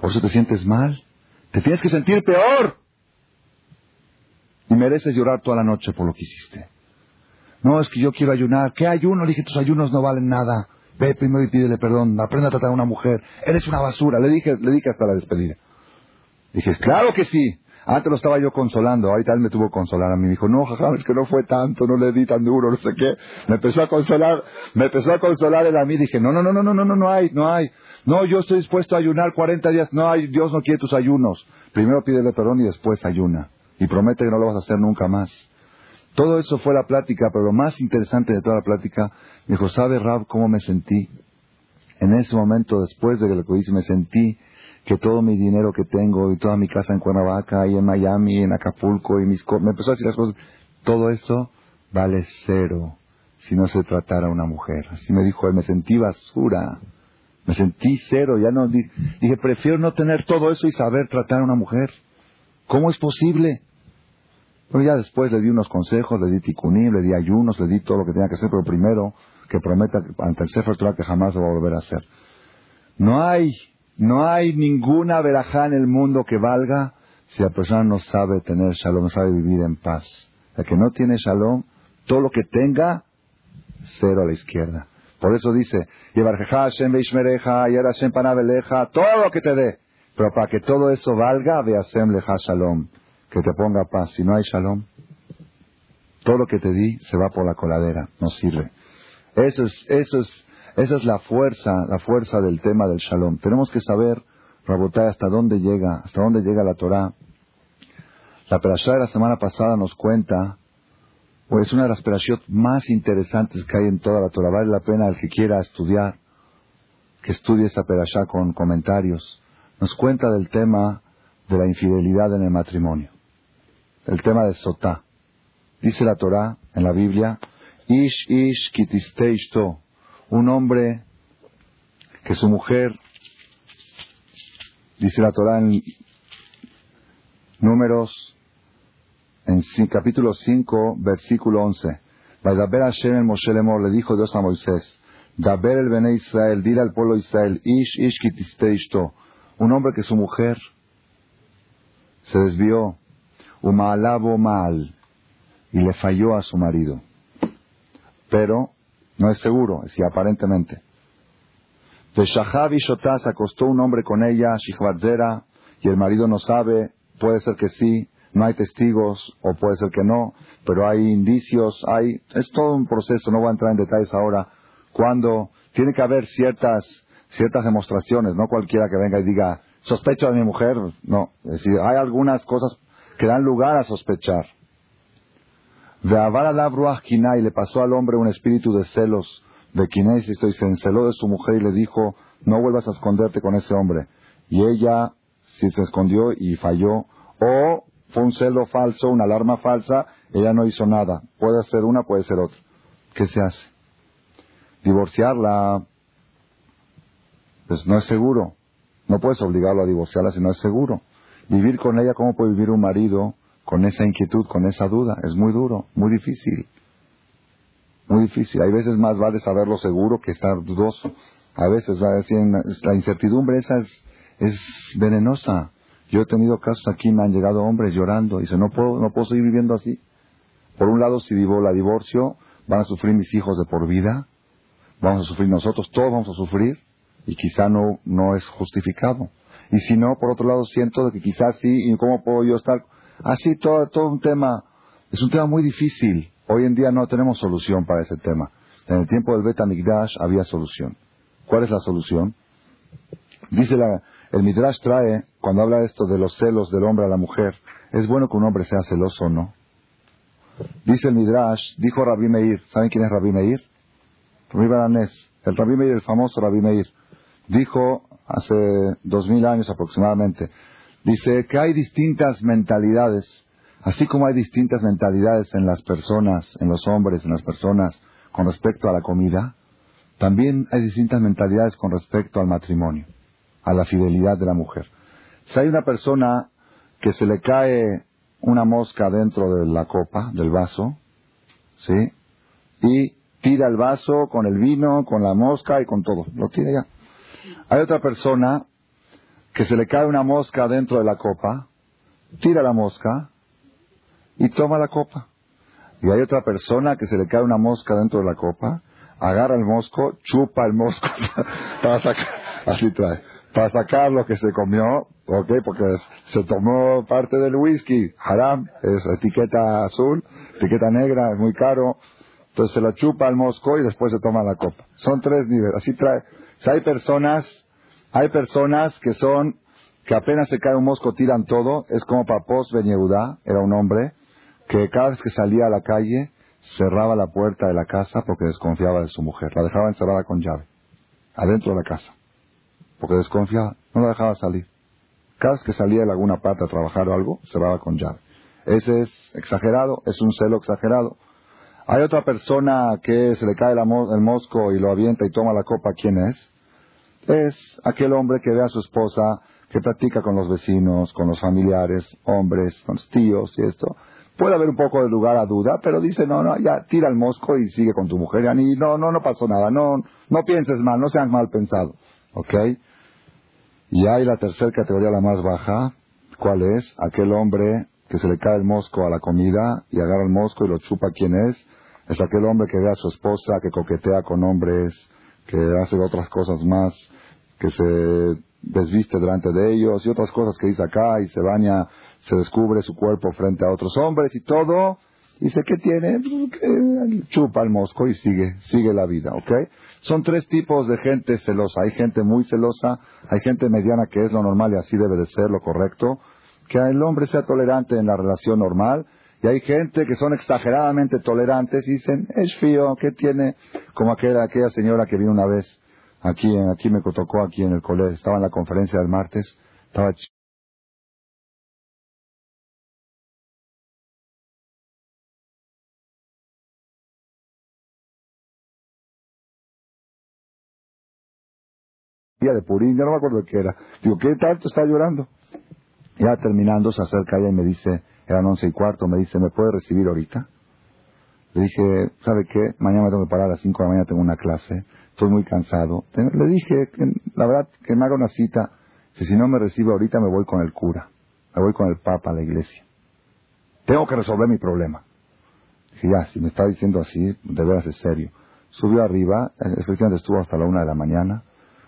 ¿Por eso te sientes mal? Te tienes que sentir peor. Y mereces llorar toda la noche por lo que hiciste. No, es que yo quiero ayunar. ¿Qué ayuno? Le dije, tus ayunos no valen nada. Ve primero y pídele perdón. Aprende a tratar a una mujer. Eres una basura. Le dije, le dije hasta la despedida. Dije, claro que sí. Antes lo estaba yo consolando, ahorita él me tuvo que consolar a mí. Me dijo, no, jaja, es que no fue tanto, no le di tan duro, no sé qué. Me empezó a consolar, me empezó a consolar él a mí. Dije, no, no, no, no, no, no, no hay, no hay. No, yo estoy dispuesto a ayunar 40 días. No, Dios no quiere tus ayunos. Primero pídele perdón y después ayuna. Y promete que no lo vas a hacer nunca más. Todo eso fue la plática, pero lo más interesante de toda la plática, me dijo, ¿sabe Rab cómo me sentí? En ese momento, después de lo que hice, me sentí que todo mi dinero que tengo y toda mi casa en Cuernavaca y en Miami, en Acapulco y mis... Me empezó a decir las cosas. Todo eso vale cero si no se tratara una mujer. Así me dijo él, me sentí basura. Me sentí cero, ya no dije, prefiero no tener todo eso y saber tratar a una mujer. ¿Cómo es posible? Bueno, ya después le di unos consejos, le di ticuní, le di ayunos, le di todo lo que tenía que hacer, pero primero que prometa ante el Sefer que jamás lo va a volver a hacer. No hay, no hay ninguna verajá en el mundo que valga si la persona no sabe tener shalom, no sabe vivir en paz. El que no tiene shalom, todo lo que tenga, cero a la izquierda. Por eso dice, todo lo que te dé. Pero para que todo eso valga, Beasem Leja Shalom, que te ponga paz. Si no hay Shalom, todo lo que te di se va por la coladera, no sirve. Eso es, eso es, esa es la fuerza, la fuerza del tema del Shalom. Tenemos que saber, Rabotay, hasta dónde llega, hasta dónde llega la Torah. La Perashá de la semana pasada nos cuenta pues es una de las perashot más interesantes que hay en toda la Torah. Vale la pena al que quiera estudiar, que estudie esa perashá con comentarios. Nos cuenta del tema de la infidelidad en el matrimonio. El tema de Sotá. Dice la Torah en la Biblia, Ish Ish Kitisteishto, un hombre que su mujer, dice la Torah en números en capítulo 5, versículo 11. Hashem el Moshe Lemor, le dijo Dios a Moisés, Daber el Bene Israel, dile al pueblo Israel, Ish Ish Kitisteishto, un hombre que su mujer se desvió, Umaalabo Maal, y le falló a su marido. Pero no es seguro, es aparentemente. De Shahab y Shotá acostó un hombre con ella, Shihvatzera, y el marido no sabe, puede ser que sí, no hay testigos o puede ser que no, pero hay indicios, hay, es todo un proceso, no voy a entrar en detalles ahora, cuando tiene que haber ciertas, ciertas demostraciones, no cualquiera que venga y diga, sospecho de mi mujer, no, es decir, hay algunas cosas que dan lugar a sospechar. De Avar y le pasó al hombre un espíritu de celos, de Kinesis, y se enceló de su mujer y le dijo, no vuelvas a esconderte con ese hombre. Y ella, si se escondió y falló, o fue un celo falso, una alarma falsa, ella no hizo nada. Puede ser una, puede ser otra. ¿Qué se hace? Divorciarla, pues no es seguro. No puedes obligarlo a divorciarla si no es seguro. Vivir con ella, ¿cómo puede vivir un marido con esa inquietud, con esa duda? Es muy duro, muy difícil. Muy difícil. Hay veces más vale saberlo seguro que estar dudoso. A veces va a decir, la incertidumbre esa es, es venenosa. Yo he tenido casos aquí, me han llegado hombres llorando y dicen, no puedo, no puedo seguir viviendo así. Por un lado, si la divorcio, van a sufrir mis hijos de por vida, vamos a sufrir nosotros, todos vamos a sufrir, y quizá no, no es justificado. Y si no, por otro lado, siento que quizás sí, y cómo puedo yo estar. Así, todo, todo un tema, es un tema muy difícil. Hoy en día no tenemos solución para ese tema. En el tiempo del Beta Migdash había solución. ¿Cuál es la solución? Dice la, el Midrash trae, cuando habla de esto de los celos del hombre a la mujer, ¿es bueno que un hombre sea celoso o no? Dice el Midrash, dijo Rabbi Meir, ¿saben quién es Rabbi Meir? Rabbi Baranés, el Rabbi Meir, el famoso Rabbi Meir, dijo hace dos mil años aproximadamente, dice que hay distintas mentalidades, así como hay distintas mentalidades en las personas, en los hombres, en las personas, con respecto a la comida, también hay distintas mentalidades con respecto al matrimonio a la fidelidad de la mujer. Si hay una persona que se le cae una mosca dentro de la copa, del vaso, ¿sí? Y tira el vaso con el vino, con la mosca y con todo. Lo tira ya. Hay otra persona que se le cae una mosca dentro de la copa, tira la mosca y toma la copa. Y hay otra persona que se le cae una mosca dentro de la copa, agarra el mosco, chupa el mosco para sacar, así trae para sacar lo que se comió, ¿ok? Porque se tomó parte del whisky, haram, es etiqueta azul, etiqueta negra, es muy caro, entonces se lo chupa al mosco y después se toma la copa. Son tres niveles, así trae. Si hay personas Hay personas que son, que apenas se cae un mosco tiran todo. Es como Papos Ben era un hombre que cada vez que salía a la calle cerraba la puerta de la casa porque desconfiaba de su mujer. La dejaba encerrada con llave, adentro de la casa, porque desconfiaba, no la dejaba salir. Cada vez que salía de alguna parte a trabajar o algo, cerraba con llave. Ese es exagerado, es un celo exagerado. Hay otra persona que se le cae el mosco y lo avienta y toma la copa. ¿Quién es? Es aquel hombre que ve a su esposa, que practica con los vecinos, con los familiares, hombres, con los tíos y esto. Puede haber un poco de lugar a duda, pero dice, no, no, ya tira el mosco y sigue con tu mujer. Y no, no, no pasó nada. No, no pienses mal, no seas mal pensado. ¿Ok? Y hay la tercera categoría, la más baja. ¿Cuál es? Aquel hombre que se le cae el mosco a la comida y agarra el mosco y lo chupa. ¿Quién es? Es aquel hombre que ve a su esposa, que coquetea con hombres, que hace otras cosas más, que se desviste delante de ellos y otras cosas que dice acá y se baña, se descubre su cuerpo frente a otros hombres y todo. Dice, ¿qué tiene? Pues, chupa el mosco y sigue, sigue la vida, ¿ok? Son tres tipos de gente celosa. Hay gente muy celosa, hay gente mediana que es lo normal y así debe de ser lo correcto. Que el hombre sea tolerante en la relación normal y hay gente que son exageradamente tolerantes y dicen, es fío, ¿qué tiene? Como aquella, aquella señora que vino una vez aquí, aquí me tocó aquí en el colegio, estaba en la conferencia del martes, estaba de Purín, ya no me acuerdo de qué era. Digo, ¿qué tanto está llorando? Ya terminando, se acerca ella y me dice, eran once y cuarto, me dice, ¿me puede recibir ahorita? Le dije, ¿sabe qué? Mañana me tengo que parar a las cinco de la mañana, tengo una clase, estoy muy cansado. Le dije, la verdad, que me haga una cita. si no me recibe ahorita, me voy con el cura, me voy con el papa a la iglesia. Tengo que resolver mi problema. Dije, ya, si me está diciendo así, de veras es serio. Subió arriba, efectivamente estuvo hasta la una de la mañana,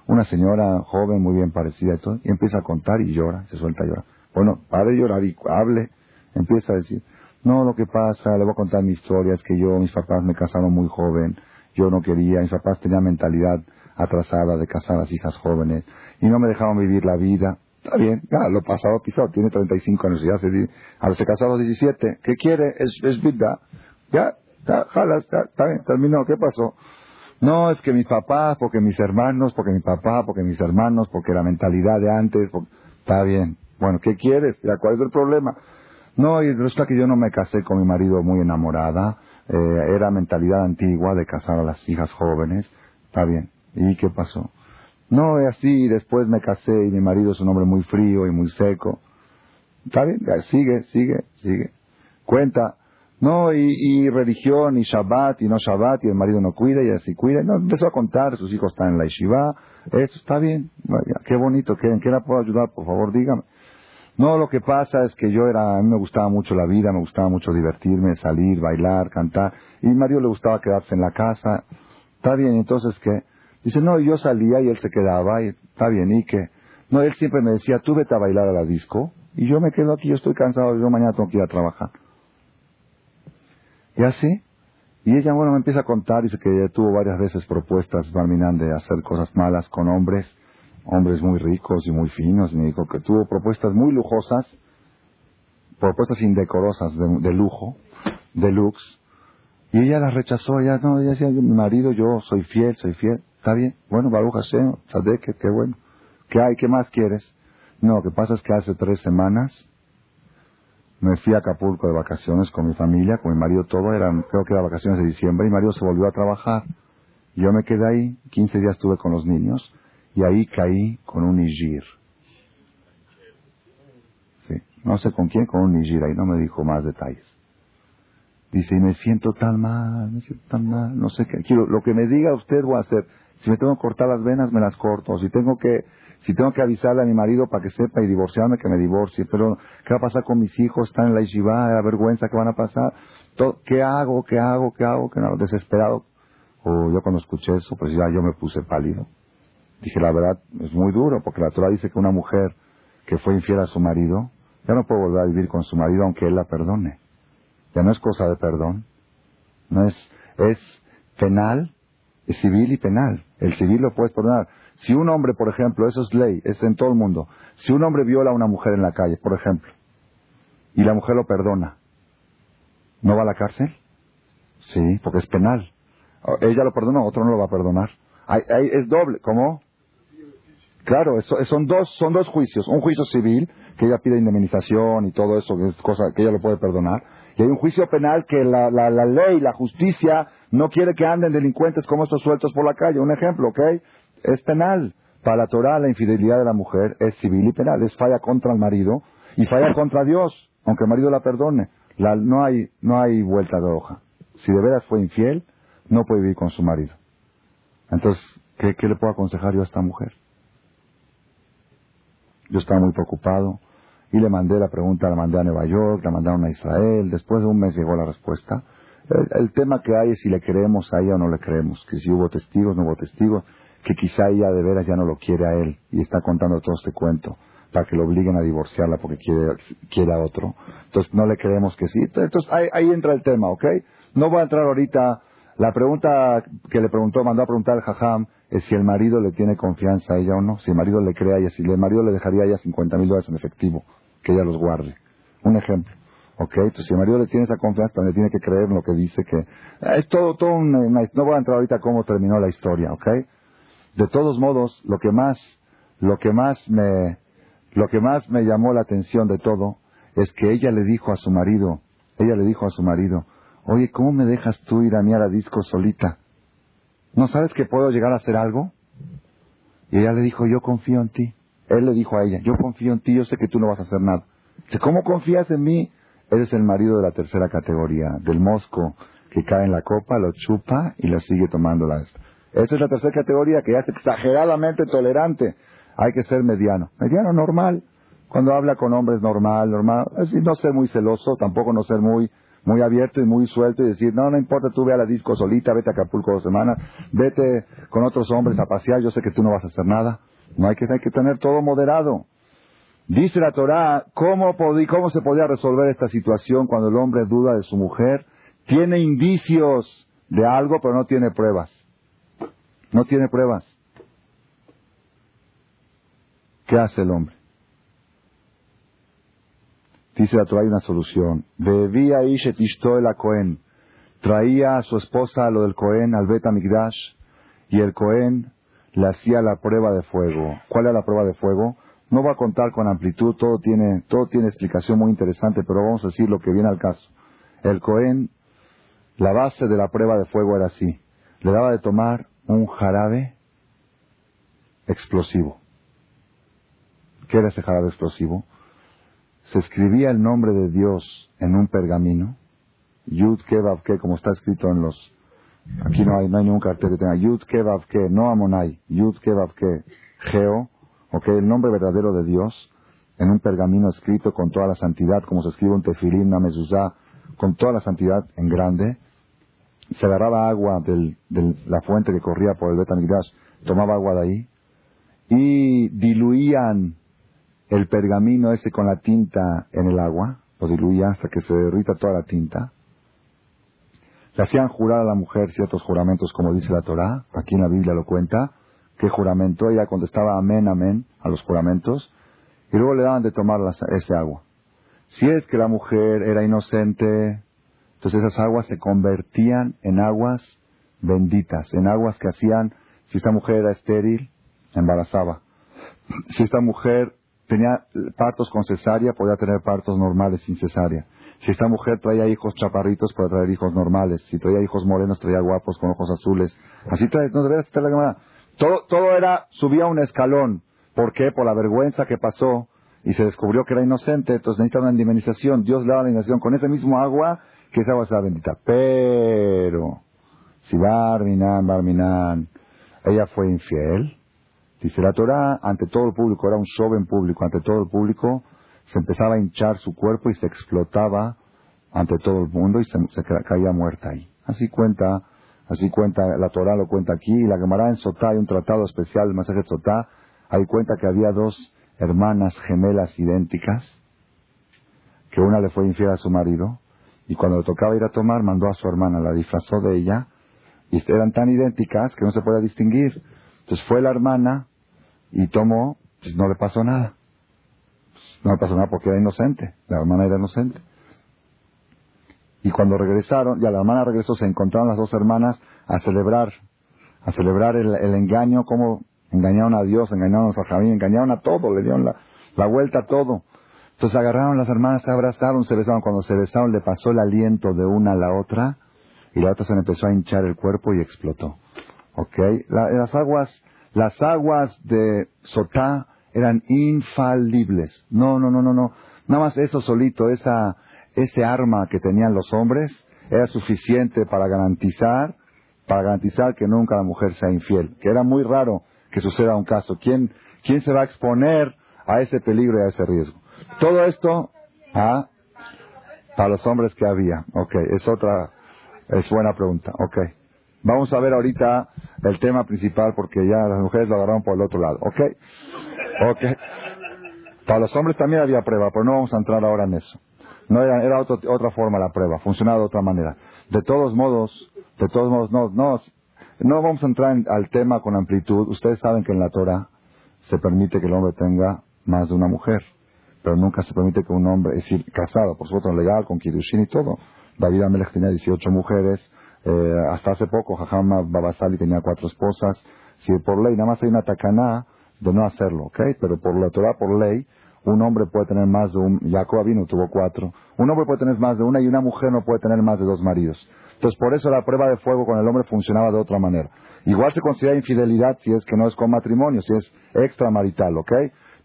una señora joven, muy bien parecida y todo, y empieza a contar y llora, se suelta a llorar. Bueno, pare de llorar y hable empieza a decir, no, lo que pasa, le voy a contar mi historia, es que yo, mis papás me casaron muy joven, yo no quería, mis papás tenían mentalidad atrasada de casar a las hijas jóvenes y no me dejaban vivir la vida. Está bien, ya, lo pasado pisado, tiene 35 años, ya se, a se casó a los 17, ¿qué quiere? Es, vida. Ya, ya, jala, está bien, terminó, ¿qué pasó? No, es que mis papás, porque mis hermanos, porque mi papá, porque mis hermanos, porque la mentalidad de antes, está bien. Bueno, ¿qué quieres? ¿Ya cuál es el problema? No, y resulta que yo no me casé con mi marido muy enamorada. Eh, era mentalidad antigua de casar a las hijas jóvenes. Está bien. ¿Y qué pasó? No, es así. Después me casé y mi marido es un hombre muy frío y muy seco. Está bien. Sigue, sigue, sigue. Cuenta. No, y, religión, y Shabbat, y no Shabbat, y el marido no cuida, y así cuida. No, empezó a contar, sus hijos están en la yeshiva. Esto está bien. qué bonito. ¿En qué la puedo ayudar? Por favor, dígame. No, lo que pasa es que yo era, a mí me gustaba mucho la vida, me gustaba mucho divertirme, salir, bailar, cantar, y Mario le gustaba quedarse en la casa. Está bien, entonces ¿qué? Dice, no, yo salía y él se quedaba, y está bien, ¿y qué? No, él siempre me decía, tú vete a bailar a la disco, y yo me quedo aquí, yo estoy cansado, yo mañana tengo que ir a trabajar. Y así, y ella, bueno, me empieza a contar, dice que tuvo varias veces propuestas, Barminan, de hacer cosas malas con hombres, hombres muy ricos y muy finos, me dijo que tuvo propuestas muy lujosas, propuestas indecorosas de, lujo, de lux, y ella las rechazó, ella no, ella decía, mi marido, yo soy fiel, soy fiel, está bien, bueno, Baruch Hashem, que qué bueno, ¿qué hay, qué más quieres? No, lo que pasa es que hace tres semanas me fui a Acapulco de vacaciones con mi familia, con mi marido, todo, eran, creo que eran vacaciones de diciembre, y mi marido se volvió a trabajar. Yo me quedé ahí, 15 días estuve con los niños, y ahí caí con un Nijir. Sí, no sé con quién, con un Nijir, ahí no me dijo más detalles. Dice, y me siento tan mal, me siento tan mal, no sé qué, quiero, lo que me diga usted voy a hacer. Si me tengo que cortar las venas, me las corto. Si tengo que, si tengo que avisarle a mi marido para que sepa y divorciarme, que me divorcie. Pero, ¿qué va a pasar con mis hijos? Están en la yeshiva, la vergüenza que van a pasar. ¿Qué hago? ¿Qué hago? ¿Qué hago? ¿Qué no? Desesperado. O yo cuando escuché eso, pues ya yo me puse pálido. Dije, la verdad, es muy duro, porque la Torah dice que una mujer que fue infiel a su marido, ya no puede volver a vivir con su marido aunque él la perdone. Ya no es cosa de perdón. No es, es penal, es civil y penal. El civil lo puedes perdonar. Si un hombre, por ejemplo, eso es ley, es en todo el mundo. Si un hombre viola a una mujer en la calle, por ejemplo, y la mujer lo perdona, ¿no va a la cárcel? Sí, porque es penal. Ella lo perdonó, otro no lo va a perdonar. es doble, ¿cómo? Claro, eso, son, dos, son dos juicios. Un juicio civil, que ella pide indemnización y todo eso, que es cosa que ella lo puede perdonar. Y hay un juicio penal que la, la, la ley, la justicia, no quiere que anden delincuentes como estos sueltos por la calle. Un ejemplo, ¿ok? Es penal. Para la Torah, la infidelidad de la mujer es civil y penal. Es falla contra el marido y falla contra Dios, aunque el marido la perdone. no, hay, no hay vuelta de hoja. Si de veras fue infiel, no puede vivir con su marido. Entonces, ¿qué, qué le puedo aconsejar yo a esta mujer? Yo estaba muy preocupado y le mandé la pregunta, la mandé a Nueva York, la mandaron a Israel. Después de un mes llegó la respuesta. El, tema que hay es si le creemos a ella o no le creemos, que si hubo testigos, no hubo testigos, que quizá ella de veras ya no lo quiere a él y está contando todo este cuento para que lo obliguen a divorciarla porque quiere, quiere a otro. Entonces no le creemos que sí. Entonces ahí, ahí entra el tema, ¿ok? No voy a entrar ahorita. La pregunta que le preguntó, mandó a preguntar al Jajam, es si el marido le tiene confianza a ella o no. Si el marido le cree a ella, si el marido le dejaría a ella 50 mil dólares en efectivo, que ella los guarde. Un ejemplo. ¿Ok? Entonces, si el marido le tiene esa confianza, también tiene que creer en lo que dice que... Eh, es todo, todo un... No voy a entrar ahorita cómo terminó la historia, ¿ok? De todos modos, lo que más, lo que más me, lo que más me llamó la atención de todo es que ella le dijo a su marido, ella le dijo a su marido, oye, ¿cómo me dejas tú ir a mí a disco solita? ¿No sabes que puedo llegar a hacer algo? Y ella le dijo, yo confío en ti. Él le dijo a ella, yo confío en ti, yo sé que tú no vas a hacer nada. Dice, ¿cómo confías en mí? Eres el marido de la tercera categoría, del mosco, que cae en la copa, lo chupa y lo sigue tomando la... Esa es la tercera categoría, que ya es exageradamente tolerante. Hay que ser mediano. Mediano normal. Cuando habla con hombres normal, normal. Así no ser muy celoso, tampoco no ser muy muy abierto y muy suelto y decir, no, no importa, tú ve a la disco solita, vete a Acapulco dos semanas, vete con otros hombres a pasear, yo sé que tú no vas a hacer nada. No hay que, hay que tener todo moderado. Dice la Torá, ¿cómo, ¿cómo se podía resolver esta situación cuando el hombre duda de su mujer? Tiene indicios de algo, pero no tiene pruebas. No tiene pruebas. ¿Qué hace el hombre? Dice la Torah, hay una solución. Bebía Ishet el Cohen. Traía a su esposa lo del Cohen al Bet Amigdash y el Cohen le hacía la prueba de fuego. ¿Cuál era la prueba de fuego? No va a contar con amplitud, todo tiene, todo tiene explicación muy interesante, pero vamos a decir lo que viene al caso. El Cohen, la base de la prueba de fuego era así. Le daba de tomar un jarabe explosivo. ¿Qué era ese jarabe explosivo? Se escribía el nombre de Dios en un pergamino, Yud Kevav Ke, como está escrito en los... Aquí no hay, no hay ningún cartel que tenga Yud Kevav Ke, no Amonai, Yud Kevav Ke, Geo, ok, el nombre verdadero de Dios, en un pergamino escrito con toda la santidad, como se escribe un tefilín, una mezuzá, con toda la santidad en grande. Se agarraba agua de la fuente que corría por el Betamigdash, tomaba agua de ahí, y diluían el pergamino ese con la tinta en el agua, lo diluía hasta que se derrita toda la tinta. Le hacían jurar a la mujer ciertos juramentos, como dice la Torá, aquí en la Biblia lo cuenta, qué juramento, ella contestaba amén, amén a los juramentos, y luego le daban de tomar ese agua. Si es que la mujer era inocente, entonces esas aguas se convertían en aguas benditas, en aguas que hacían, si esta mujer era estéril, embarazaba. Si esta mujer tenía partos con cesárea, podía tener partos normales sin cesárea. Si esta mujer traía hijos chaparritos, podía traer hijos normales. Si traía hijos morenos, traía guapos con ojos azules. Así trae, no debería estar la cámara. Todo, era, subía un escalón. ¿Por qué? Por la vergüenza que pasó y se descubrió que era inocente, entonces necesitaba una indemnización. Dios le daba la indemnización con ese mismo agua, que esa agua sea bendita. Pero, si Barminan, Barminan, ella fue infiel, Dice la Torah, ante todo el público, era un show en público, ante todo el público, se empezaba a hinchar su cuerpo y se explotaba ante todo el mundo y se, caía muerta ahí. Así cuenta, así cuenta, la Torah lo cuenta aquí, y la Gemara en Sotá, hay un tratado especial, el mensaje de Sotá, ahí cuenta que había dos hermanas gemelas idénticas, que una le fue infiel a su marido, y cuando le tocaba ir a tomar, mandó a su hermana, la disfrazó de ella, y eran tan idénticas que no se podía distinguir. Entonces fue la hermana y tomó, pues no le pasó nada. no le pasó nada porque era inocente, la hermana era inocente. Y cuando regresaron, ya la hermana regresó, se encontraron las dos hermanas a celebrar, a celebrar el, engaño, como engañaron a Dios, engañaron a Javín, engañaron a todo, le dieron la, la vuelta a todo. Entonces agarraron las hermanas, se abrazaron, se besaron. Cuando se besaron le pasó el aliento de una a la otra y la otra se le empezó a hinchar el cuerpo y explotó. ¿Ok? las aguas, las aguas de Sotá eran infalibles. No, no, no, no, no. Nada más eso solito, esa, ese arma que tenían los hombres era suficiente para garantizar, para garantizar que nunca la mujer sea infiel. Que era muy raro que suceda un caso. ¿Quién, quién se va a exponer a ese peligro y a ese riesgo? Todo esto, ¿ah? Para los hombres que había. Ok, es otra, es buena pregunta. Ok. Vamos a ver ahorita el tema principal porque ya las mujeres lo agarraron por el otro lado. Ok. Ok. Para los hombres también había prueba, pero no vamos a entrar ahora en eso. No era, era otra forma la prueba, funcionaba de otra manera. De todos modos, de todos modos, no, no, no vamos a entrar al tema con amplitud. Ustedes saben que en la Torah se permite que el hombre tenga más de una mujer pero nunca se permite que un hombre, es decir, casado, por supuesto legal, con Kidushin y todo. David Amelech tenía 18 mujeres, eh, hasta hace poco Jajama Babasali tenía cuatro esposas. Si por ley, nada más hay una tacaná de no hacerlo, ¿ok? Pero por la Torah, por ley, un hombre puede tener más de un, Jacob vino, tuvo cuatro. Un hombre puede tener más de una y una mujer no puede tener más de dos maridos. Entonces, por eso la prueba de fuego con el hombre funcionaba de otra manera. Igual se considera infidelidad si es que no es con matrimonio, si es extramarital, ¿ok?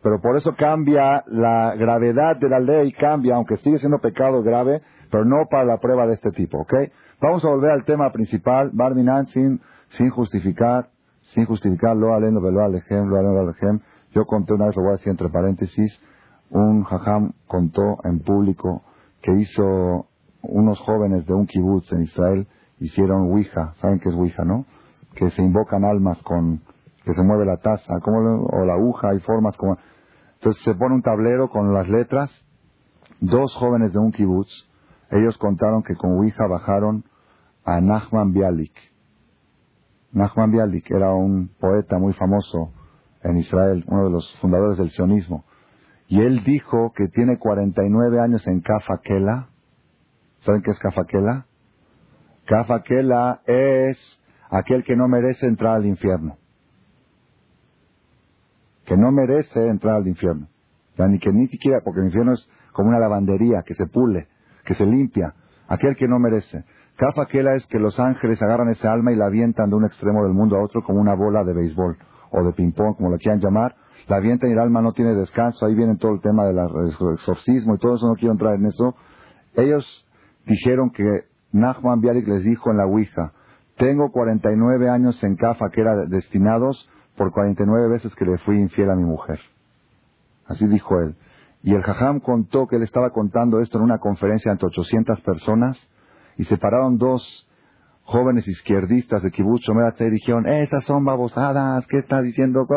Pero por eso cambia la gravedad de la ley, cambia, aunque sigue siendo pecado grave, pero no para la prueba de este tipo, ¿ok? Vamos a volver al tema principal, Barminan, sin, sin justificar, sin justificar, lo aleno, lo alejem, lo aleno, alejem. Yo conté una vez, lo voy a decir entre paréntesis, un jajam contó en público que hizo unos jóvenes de un kibutz en Israel, hicieron Ouija, ¿saben qué es Ouija, no? Que se invocan almas con, que se mueve la taza, como, o la aguja, hay formas como... Entonces se pone un tablero con las letras. Dos jóvenes de un kibutz, ellos contaron que con Ouija bajaron a Nachman Bialik. Nachman Bialik era un poeta muy famoso en Israel, uno de los fundadores del sionismo. Y él dijo que tiene 49 años en Kafakela. ¿Saben qué es Kafakela? Kafakela es aquel que no merece entrar al infierno que no merece entrar al infierno. Ni que ni siquiera, porque el infierno es como una lavandería que se pule, que se limpia. Aquel que no merece. Cafaquela es que los ángeles agarran esa alma y la avientan de un extremo del mundo a otro como una bola de béisbol o de ping-pong, como lo quieran llamar. La avientan y el alma no tiene descanso. Ahí viene todo el tema del exorcismo y todo eso. No quiero entrar en eso. Ellos dijeron que Nachman Bialik les dijo en la Ouija, tengo 49 años en Cafa que era destinados por 49 veces que le fui infiel a mi mujer. Así dijo él. Y el Jajam contó que él estaba contando esto en una conferencia ante 800 personas y se pararon dos jóvenes izquierdistas de Kibbutz y dijeron, esas son babosadas, ¿qué está diciendo?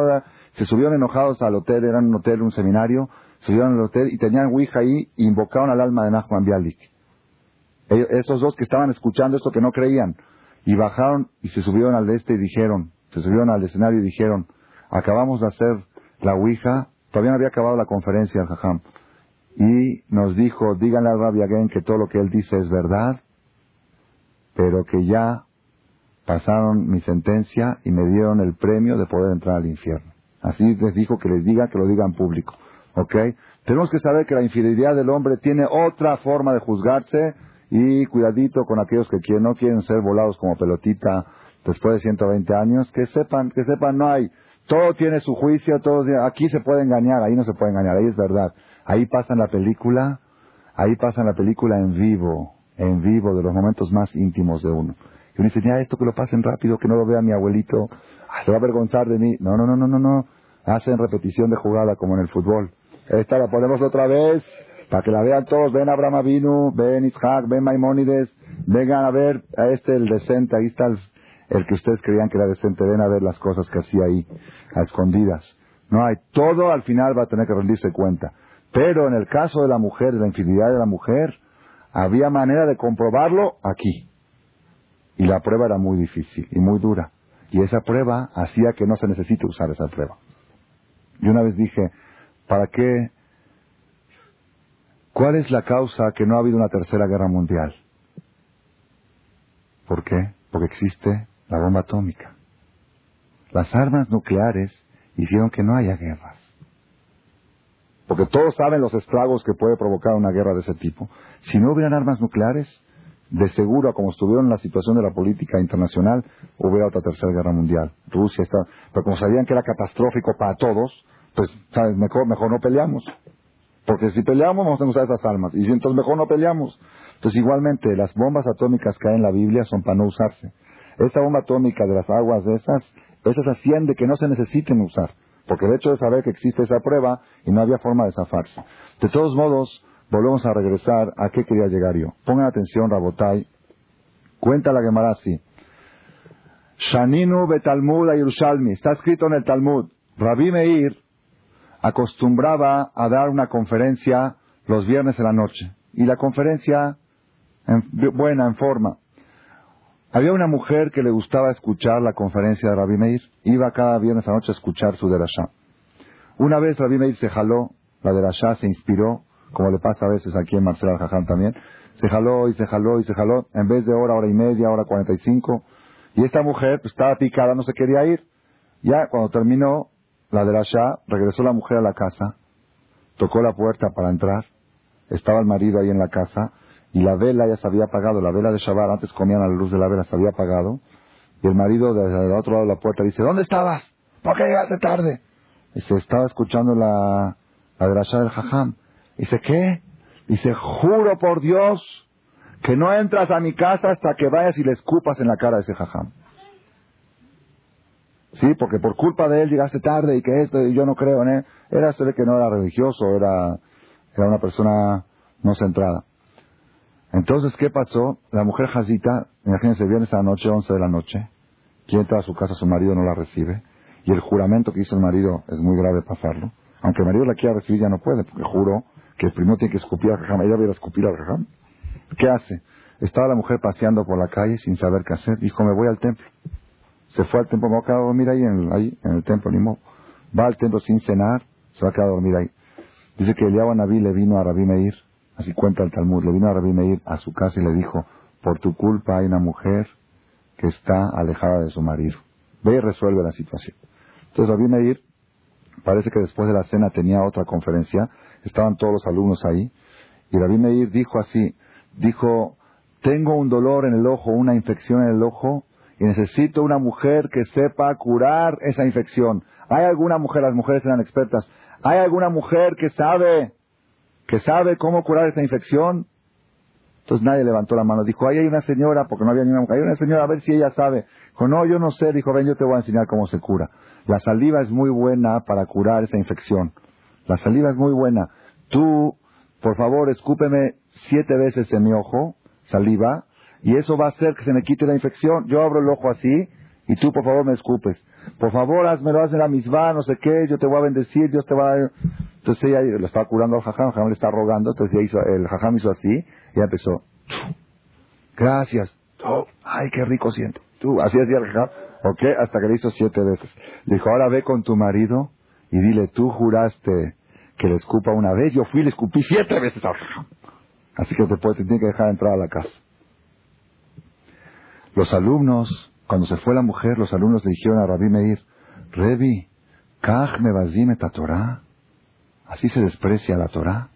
Se subieron enojados al hotel, eran un hotel, un seminario, subieron al hotel y tenían Ouija ahí e invocaron al alma de Nachman Bialik. esos dos que estaban escuchando esto que no creían y bajaron y se subieron al este y dijeron, se subieron al escenario y dijeron, acabamos de hacer la Ouija, todavía no había acabado la conferencia Jajam, y nos dijo, díganle al Rabbi Again que todo lo que él dice es verdad, pero que ya pasaron mi sentencia y me dieron el premio de poder entrar al infierno. Así les dijo que les diga, que lo diga en público. ¿Ok? Tenemos que saber que la infidelidad del hombre tiene otra forma de juzgarse y cuidadito con aquellos que no quieren ser volados como pelotita después de 120 años, que sepan, que sepan, no hay, todo tiene su juicio, todo, aquí se puede engañar, ahí no se puede engañar, ahí es verdad. Ahí pasa la película, ahí pasa la película en vivo, en vivo, de los momentos más íntimos de uno. Y uno dice, ya esto que lo pasen rápido, que no lo vea mi abuelito, ah, se va a avergonzar de mí. No, no, no, no, no, no. Hacen repetición de jugada como en el fútbol. Esta la ponemos otra vez, para que la vean todos. Ven Abraham Avinu, ven Isaac, ven Maimónides, vengan a ver a este el decente, ahí está el que ustedes creían que era decente, ven a ver las cosas que hacía ahí, a escondidas. No hay, todo al final va a tener que rendirse cuenta. Pero en el caso de la mujer, de la infidelidad de la mujer, había manera de comprobarlo aquí. Y la prueba era muy difícil y muy dura. Y esa prueba hacía que no se necesite usar esa prueba. Y una vez dije, ¿para qué? ¿Cuál es la causa que no ha habido una tercera guerra mundial? ¿Por qué? Porque existe la bomba atómica. Las armas nucleares hicieron que no haya guerras. Porque todos saben los estragos que puede provocar una guerra de ese tipo. Si no hubieran armas nucleares, de seguro, como estuvieron en la situación de la política internacional, hubiera otra tercera guerra mundial. Rusia está, pero como sabían que era catastrófico para todos, pues, ¿sabes? Mejor, mejor no peleamos. Porque si peleamos vamos a usar esas armas. Y si entonces mejor no peleamos. Entonces igualmente las bombas atómicas que hay en la Biblia son para no usarse. Esta bomba atómica de las aguas de esas, esas hacían de que no se necesiten usar. Porque el hecho de saber que existe esa prueba y no había forma de zafarse. De todos modos, volvemos a regresar a qué quería llegar yo. Pongan atención, Rabotai. Cuenta la Gemara así. Shaninu betalmud Yerushalmi. Está escrito en el Talmud. Rabbi Meir acostumbraba a dar una conferencia los viernes en la noche. Y la conferencia buena, en forma. Había una mujer que le gustaba escuchar la conferencia de Rabbi Meir. Iba cada viernes a noche a escuchar su derashá. Una vez Rabbi Meir se jaló, la derashá se inspiró, como le pasa a veces aquí en Marcelo Jaján también. Se jaló y se jaló y se jaló, en vez de hora, hora y media, hora cuarenta y cinco. Y esta mujer pues, estaba picada, no se quería ir. Ya cuando terminó, la de la Shah, regresó la mujer a la casa, tocó la puerta para entrar, estaba el marido ahí en la casa, y la vela ya se había apagado, la vela de Shabbat, antes comían a la luz de la vela, se había apagado, y el marido desde el otro lado de la puerta dice, ¿dónde estabas? ¿Por qué llegaste tarde? Y se estaba escuchando la, la del Jajam. Dice, ¿qué? Dice, juro por Dios que no entras a mi casa hasta que vayas y le escupas en la cara a ese Jajam. Sí, porque por culpa de él llegaste tarde y que esto, y yo no creo en él. Era ser que no era religioso, era, era una persona no centrada. Entonces, ¿qué pasó? La mujer Jazita, imagínense, viene esa noche, 11 de la noche, quien entra a su casa, su marido no la recibe, y el juramento que hizo el marido es muy grave pasarlo. Aunque el marido la quiera recibir, ya no puede, porque juró que primero tiene que escupir al jajam. Ella viene a escupir al jajam. ¿Qué hace? Estaba la mujer paseando por la calle sin saber qué hacer. Dijo, me voy al templo. Se fue al templo, me voy a quedar a dormir ahí en el, en el templo, ni modo. Va al templo sin cenar, se va a quedar a dormir ahí. Dice que Eliab Naví le vino a Rabí Meir, así cuenta el Talmud, le vino a Rabí Meir a su casa y le dijo, por tu culpa hay una mujer que está alejada de su marido. Ve y resuelve la situación. Entonces Rabí Meir, parece que después de la cena tenía otra conferencia, estaban todos los alumnos ahí, y Rabí Meir dijo así, dijo, tengo un dolor en el ojo, una infección en el ojo, y necesito una mujer que sepa curar esa infección. ¿Hay alguna mujer, las mujeres eran expertas, ¿hay alguna mujer que sabe, que sabe cómo curar esa infección? Entonces nadie levantó la mano. Dijo, ahí hay una señora, porque no había ni una mujer, hay una señora, a ver si ella sabe. Dijo, no, yo no sé. Dijo, ven, yo te voy a enseñar cómo se cura. La saliva es muy buena para curar esa infección. La saliva es muy buena. Tú, por favor, escúpeme siete veces en mi ojo, saliva, y eso va a hacer que se me quite la infección. Yo abro el ojo así y tú por favor me escupes. Por favor, hazmelo, hazme la misma, no sé qué, yo te voy a bendecir, Dios te va a... Entonces ella lo estaba curando al jajam, el jajam le está rogando, entonces hizo, el jajam hizo así y ella empezó. Gracias. Oh, ay, qué rico siento. Tú, así hacía el jajam. Ok, hasta que le hizo siete veces. Le dijo, ahora ve con tu marido y dile, tú juraste que le escupa una vez, yo fui y le escupí siete veces. Así que te, puede, te tiene que dejar entrar a la casa. Los alumnos, cuando se fue la mujer, los alumnos le dijeron a Rabí Meir, Rebi, Kaj me a Torah. Así se desprecia la Torah.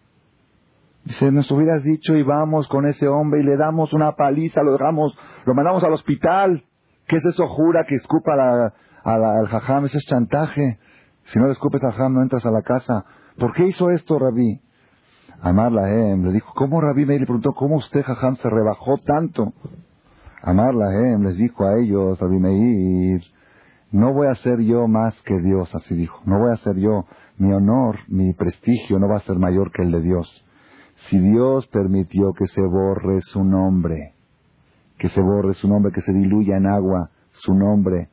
Dice, nos hubieras dicho y vamos con ese hombre y le damos una paliza, lo dejamos, lo mandamos al hospital. ¿Qué es eso? Jura que escupa al jajam, eso es chantaje. Si no le escupes al jajam, no entras a la casa. ¿Por qué hizo esto, Rabí? Amar la le dijo, ¿cómo Rabí Meir le preguntó, cómo usted, jajam, se rebajó tanto? Amar Lahem les dijo a ellos, Meir, no voy a ser yo más que Dios, así dijo, no voy a ser yo, mi honor, mi prestigio no va a ser mayor que el de Dios. Si Dios permitió que se borre su nombre, que se borre su nombre, que se diluya en agua su nombre,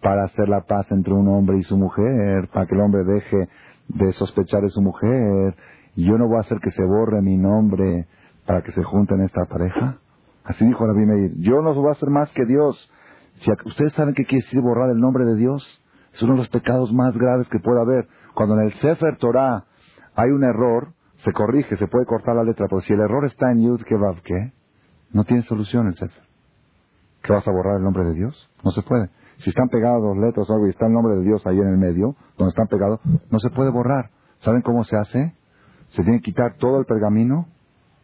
para hacer la paz entre un hombre y su mujer, para que el hombre deje de sospechar de su mujer, yo no voy a hacer que se borre mi nombre para que se junten esta pareja. Así dijo Rabbi Meir, yo no voy a hacer más que Dios. Si ustedes saben qué quiere decir borrar el nombre de Dios, es uno de los pecados más graves que puede haber. Cuando en el Sefer Torah hay un error, se corrige, se puede cortar la letra, pero si el error está en Yud Kevav. No tiene solución el Sefer. ¿Qué vas a borrar el nombre de Dios? No se puede. Si están pegadas dos letras o algo y está el nombre de Dios ahí en el medio, donde están pegados, no se puede borrar. ¿Saben cómo se hace? Se tiene que quitar todo el pergamino,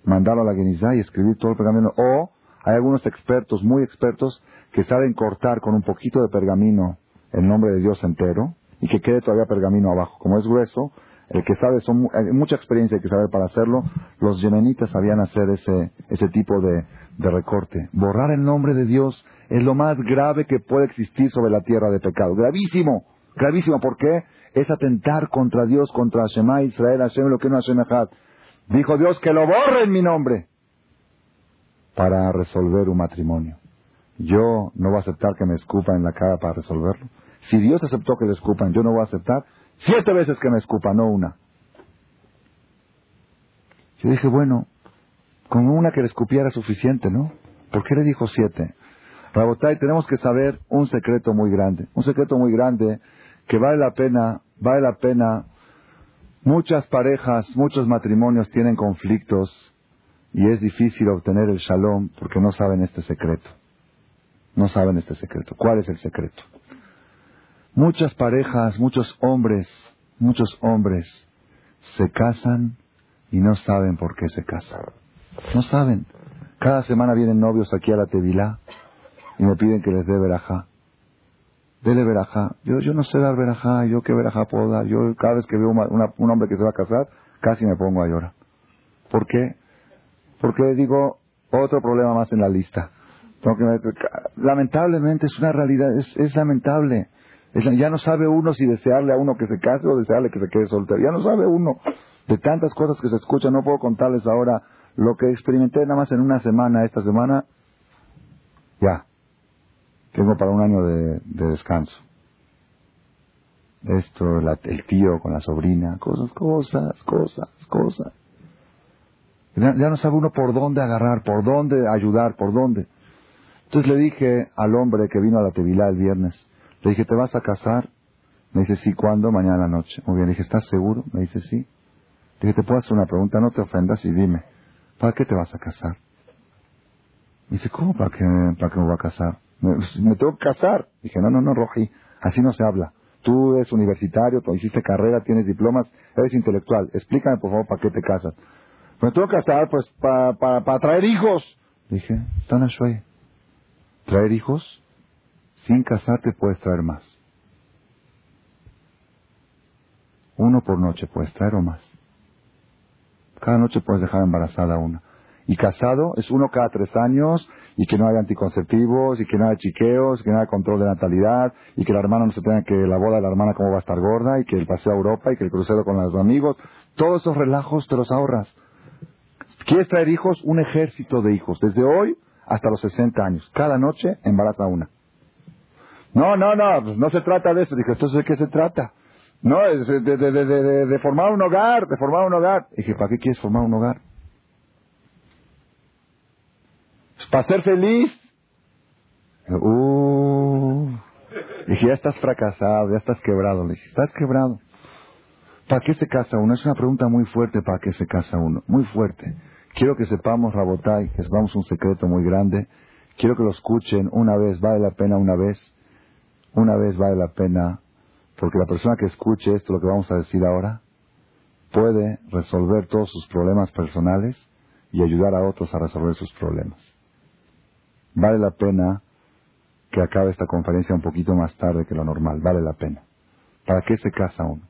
mandarlo a la Genizá y escribir todo el pergamino. O hay algunos expertos, muy expertos, que saben cortar con un poquito de pergamino el nombre de Dios entero y que quede todavía pergamino abajo. Como es grueso, el que sabe, son hay mucha experiencia que saber para hacerlo. Los yemenitas sabían hacer ese, ese tipo de, de recorte. Borrar el nombre de Dios es lo más grave que puede existir sobre la tierra de pecado. Gravísimo, gravísimo. ¿Por qué? Es atentar contra Dios, contra Shema Israel, Hashem, lo que no Hashem Dijo Dios que lo borre en mi nombre para resolver un matrimonio. Yo no voy a aceptar que me escupan en la cara para resolverlo. Si Dios aceptó que le escupan, yo no voy a aceptar siete veces que me escupan, no una. Yo dije, bueno, con una que le escupiera suficiente, ¿no? ¿Por qué le dijo siete? Rabotay, tenemos que saber un secreto muy grande, un secreto muy grande que vale la pena, vale la pena. Muchas parejas, muchos matrimonios tienen conflictos y es difícil obtener el shalom porque no saben este secreto. No saben este secreto. ¿Cuál es el secreto? Muchas parejas, muchos hombres, muchos hombres se casan y no saben por qué se casan. No saben. Cada semana vienen novios aquí a la Tevilá y me piden que les dé verajá. Dele verajá. Yo, yo no sé dar verajá, yo qué verajá puedo dar. Yo cada vez que veo un hombre que se va a casar, casi me pongo a llorar. ¿Por qué? Porque digo, otro problema más en la lista. lamentablemente es una realidad, es, es lamentable. Ya no sabe uno si desearle a uno que se case o desearle que se quede soltero. Ya no sabe uno. De tantas cosas que se escuchan, no puedo contarles ahora lo que experimenté nada más en una semana, esta semana, ya. Tengo para un año de, descanso. Esto, el tío con la sobrina, cosas, cosas, cosas, cosas. Ya, no sabe uno por dónde agarrar, por dónde ayudar, por dónde. Entonces le dije al hombre que vino a la Tevilá el viernes, le dije, ¿te vas a casar? Me dice, sí, ¿cuándo? Mañana a la noche. Muy bien, le dije, ¿estás seguro? Me dice, sí. Le dije, ¿te puedo hacer una pregunta? No te ofendas y dime. ¿Para qué te vas a casar? Me dice, ¿cómo para qué, para qué me voy a casar? Me, tengo que casar. Dije, no, no, no, Roji, así no se habla. Tú eres universitario, tú hiciste carrera, tienes diplomas, eres intelectual. Explícame, por favor, para qué te casas. Me tengo que casar, pues, para, para, traer hijos. Dije, Tana ¿traer hijos? Sin casarte puedes traer más. Uno por noche puedes traer o más. Cada noche puedes dejar embarazada a una. Y casado es uno cada tres años y que no haya anticonceptivos y que no haya chiqueos, que no haya control de natalidad y que la hermana no se tenga que la boda de la hermana cómo va a estar gorda y que el paseo a Europa y que el crucero con los amigos. Todos esos relajos te los ahorras. ¿Quieres traer hijos? Un ejército de hijos. Desde hoy hasta los 60 años. Cada noche embaraza una. No, no, no, pues no se trata de eso. Dije, entonces ¿de qué se trata? No, es de, de, de, formar un hogar, de formar un hogar. dije, ¿para qué quieres formar un hogar? Pues para ser feliz. Uh, dije, ya estás fracasado, ya estás quebrado. Le dije, estás quebrado. ¿Para qué se casa uno? Es una pregunta muy fuerte, ¿para qué se casa uno? Muy fuerte. Quiero que sepamos, Rabotai, que sepamos un secreto muy grande. Quiero que lo escuchen una vez, vale la pena una vez. Una vez vale la pena porque la persona que escuche esto, lo que vamos a decir ahora, puede resolver todos sus problemas personales y ayudar a otros a resolver sus problemas. Vale la pena que acabe esta conferencia un poquito más tarde que lo normal, vale la pena. ¿Para qué se casa uno?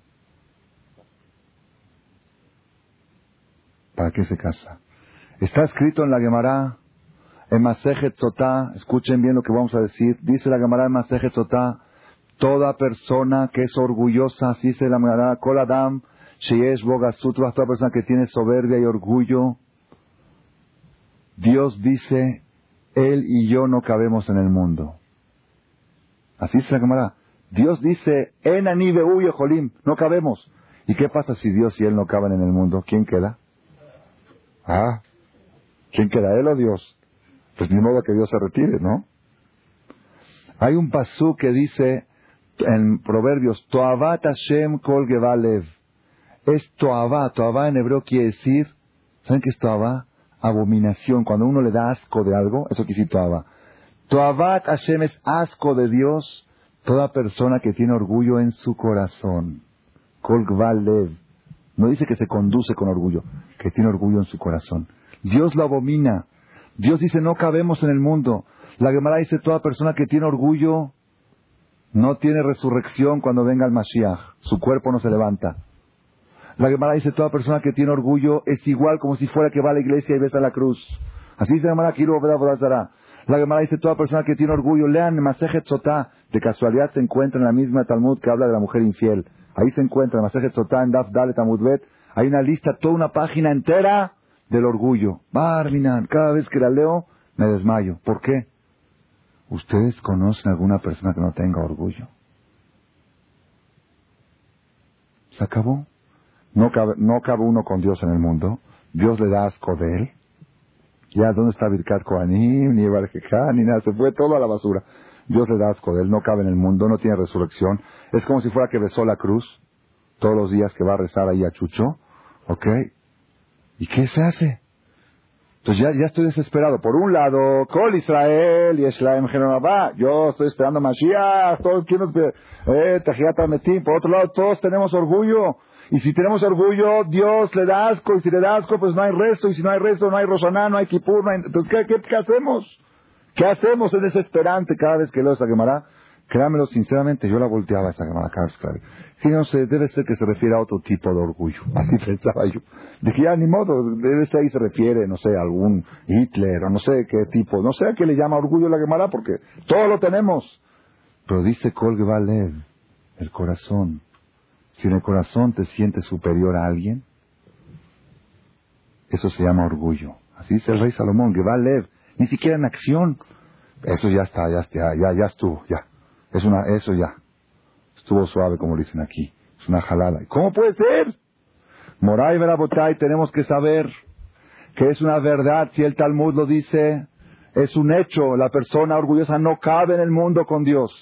¿Para qué se casa? Está escrito en la Gemara, en escuchen bien lo que vamos a decir, dice la Gemara en Masejet Sotá, Toda persona que es orgullosa, así se la llamará, Koladam, Sheyesh Bogasutras, toda persona que tiene soberbia y orgullo, Dios dice, Él y yo no cabemos en el mundo. Así se la llamará. Dios dice, Enani Beuye Jolim, no cabemos. ¿Y qué pasa si Dios y Él no caben en el mundo? ¿Quién queda? Ah, ¿quién queda? ¿Él o Dios? Pues ni modo que Dios se retire, ¿no? Hay un pasú que dice en Proverbios, Toavat Hashem kol gevalev. Es Toavá. Toavá en hebreo quiere decir, ¿saben qué es Toavá? Abominación. Cuando uno le da asco de algo, eso quiere decir Toavá. Toavat Hashem es asco de Dios, toda persona que tiene orgullo en su corazón. Kol gevalev. No dice que se conduce con orgullo, que tiene orgullo en su corazón. Dios lo abomina. Dios dice, no cabemos en el mundo. La Gemara dice, toda persona que tiene orgullo no tiene resurrección cuando venga el Mashiach. Su cuerpo no se levanta. La Gemara dice, toda persona que tiene orgullo es igual como si fuera que va a la iglesia y besa la cruz. Así dice la Gemara, La Gemara dice, toda persona que tiene orgullo, lean Masejet Sotá. De casualidad se encuentra en la misma Talmud que habla de la mujer infiel. Ahí se encuentra, Masejet Sotá, en Daf Dalet Bet. Hay una lista, toda una página entera del orgullo. Barminan, cada vez que la leo, me desmayo. ¿Por qué? ¿Ustedes conocen alguna persona que no tenga orgullo? Se acabó. No cabe, no cabe uno con Dios en el mundo. Dios le da asco de él. Ya, ¿dónde está Birkat Kohanim, ni Barjejá, ni nada? Se fue todo a la basura. Dios le da asco de él, no cabe en el mundo, no tiene resurrección. Es como si fuera que besó la cruz todos los días que va a rezar ahí a Chucho. ¿Ok? ¿Y qué se hace? Entonces ya, ya estoy desesperado. Por un lado, Col Israel y Eshlaem Genomabá. Yo estoy esperando Mashiach. Todos quieren, eh, Metim. Por otro lado, todos tenemos orgullo. Y si tenemos orgullo, Dios le da asco. Y si le da asco, pues no hay resto. Y si no hay resto, no hay Rosaná, no hay Kipur. No hay... Entonces, ¿qué, qué, hacemos? ¿Qué hacemos? Es desesperante cada vez que leo esa quemará. Créamelo sinceramente, yo la volteaba esa quemará. Sí, no sé, debe ser que se refiere a otro tipo de orgullo. Así pensaba yo. Dije, ya, ni modo, debe ser ahí se refiere, no sé, a algún Hitler o no sé qué tipo. No sé a qué le llama orgullo la Gemara porque todo lo tenemos. Pero dice Lev, el corazón. Si en el corazón te sientes superior a alguien, eso se llama orgullo. Así dice el rey Salomón, Lev, ni siquiera en acción. Eso ya está, ya está, ya, ya estuvo, ya. Es una, eso ya. Estuvo suave, como dicen aquí. Es una jalada. ¿Cómo puede ser? Moray Verabotay, tenemos que saber que es una verdad. Si el Talmud lo dice, es un hecho. La persona orgullosa no cabe en el mundo con Dios.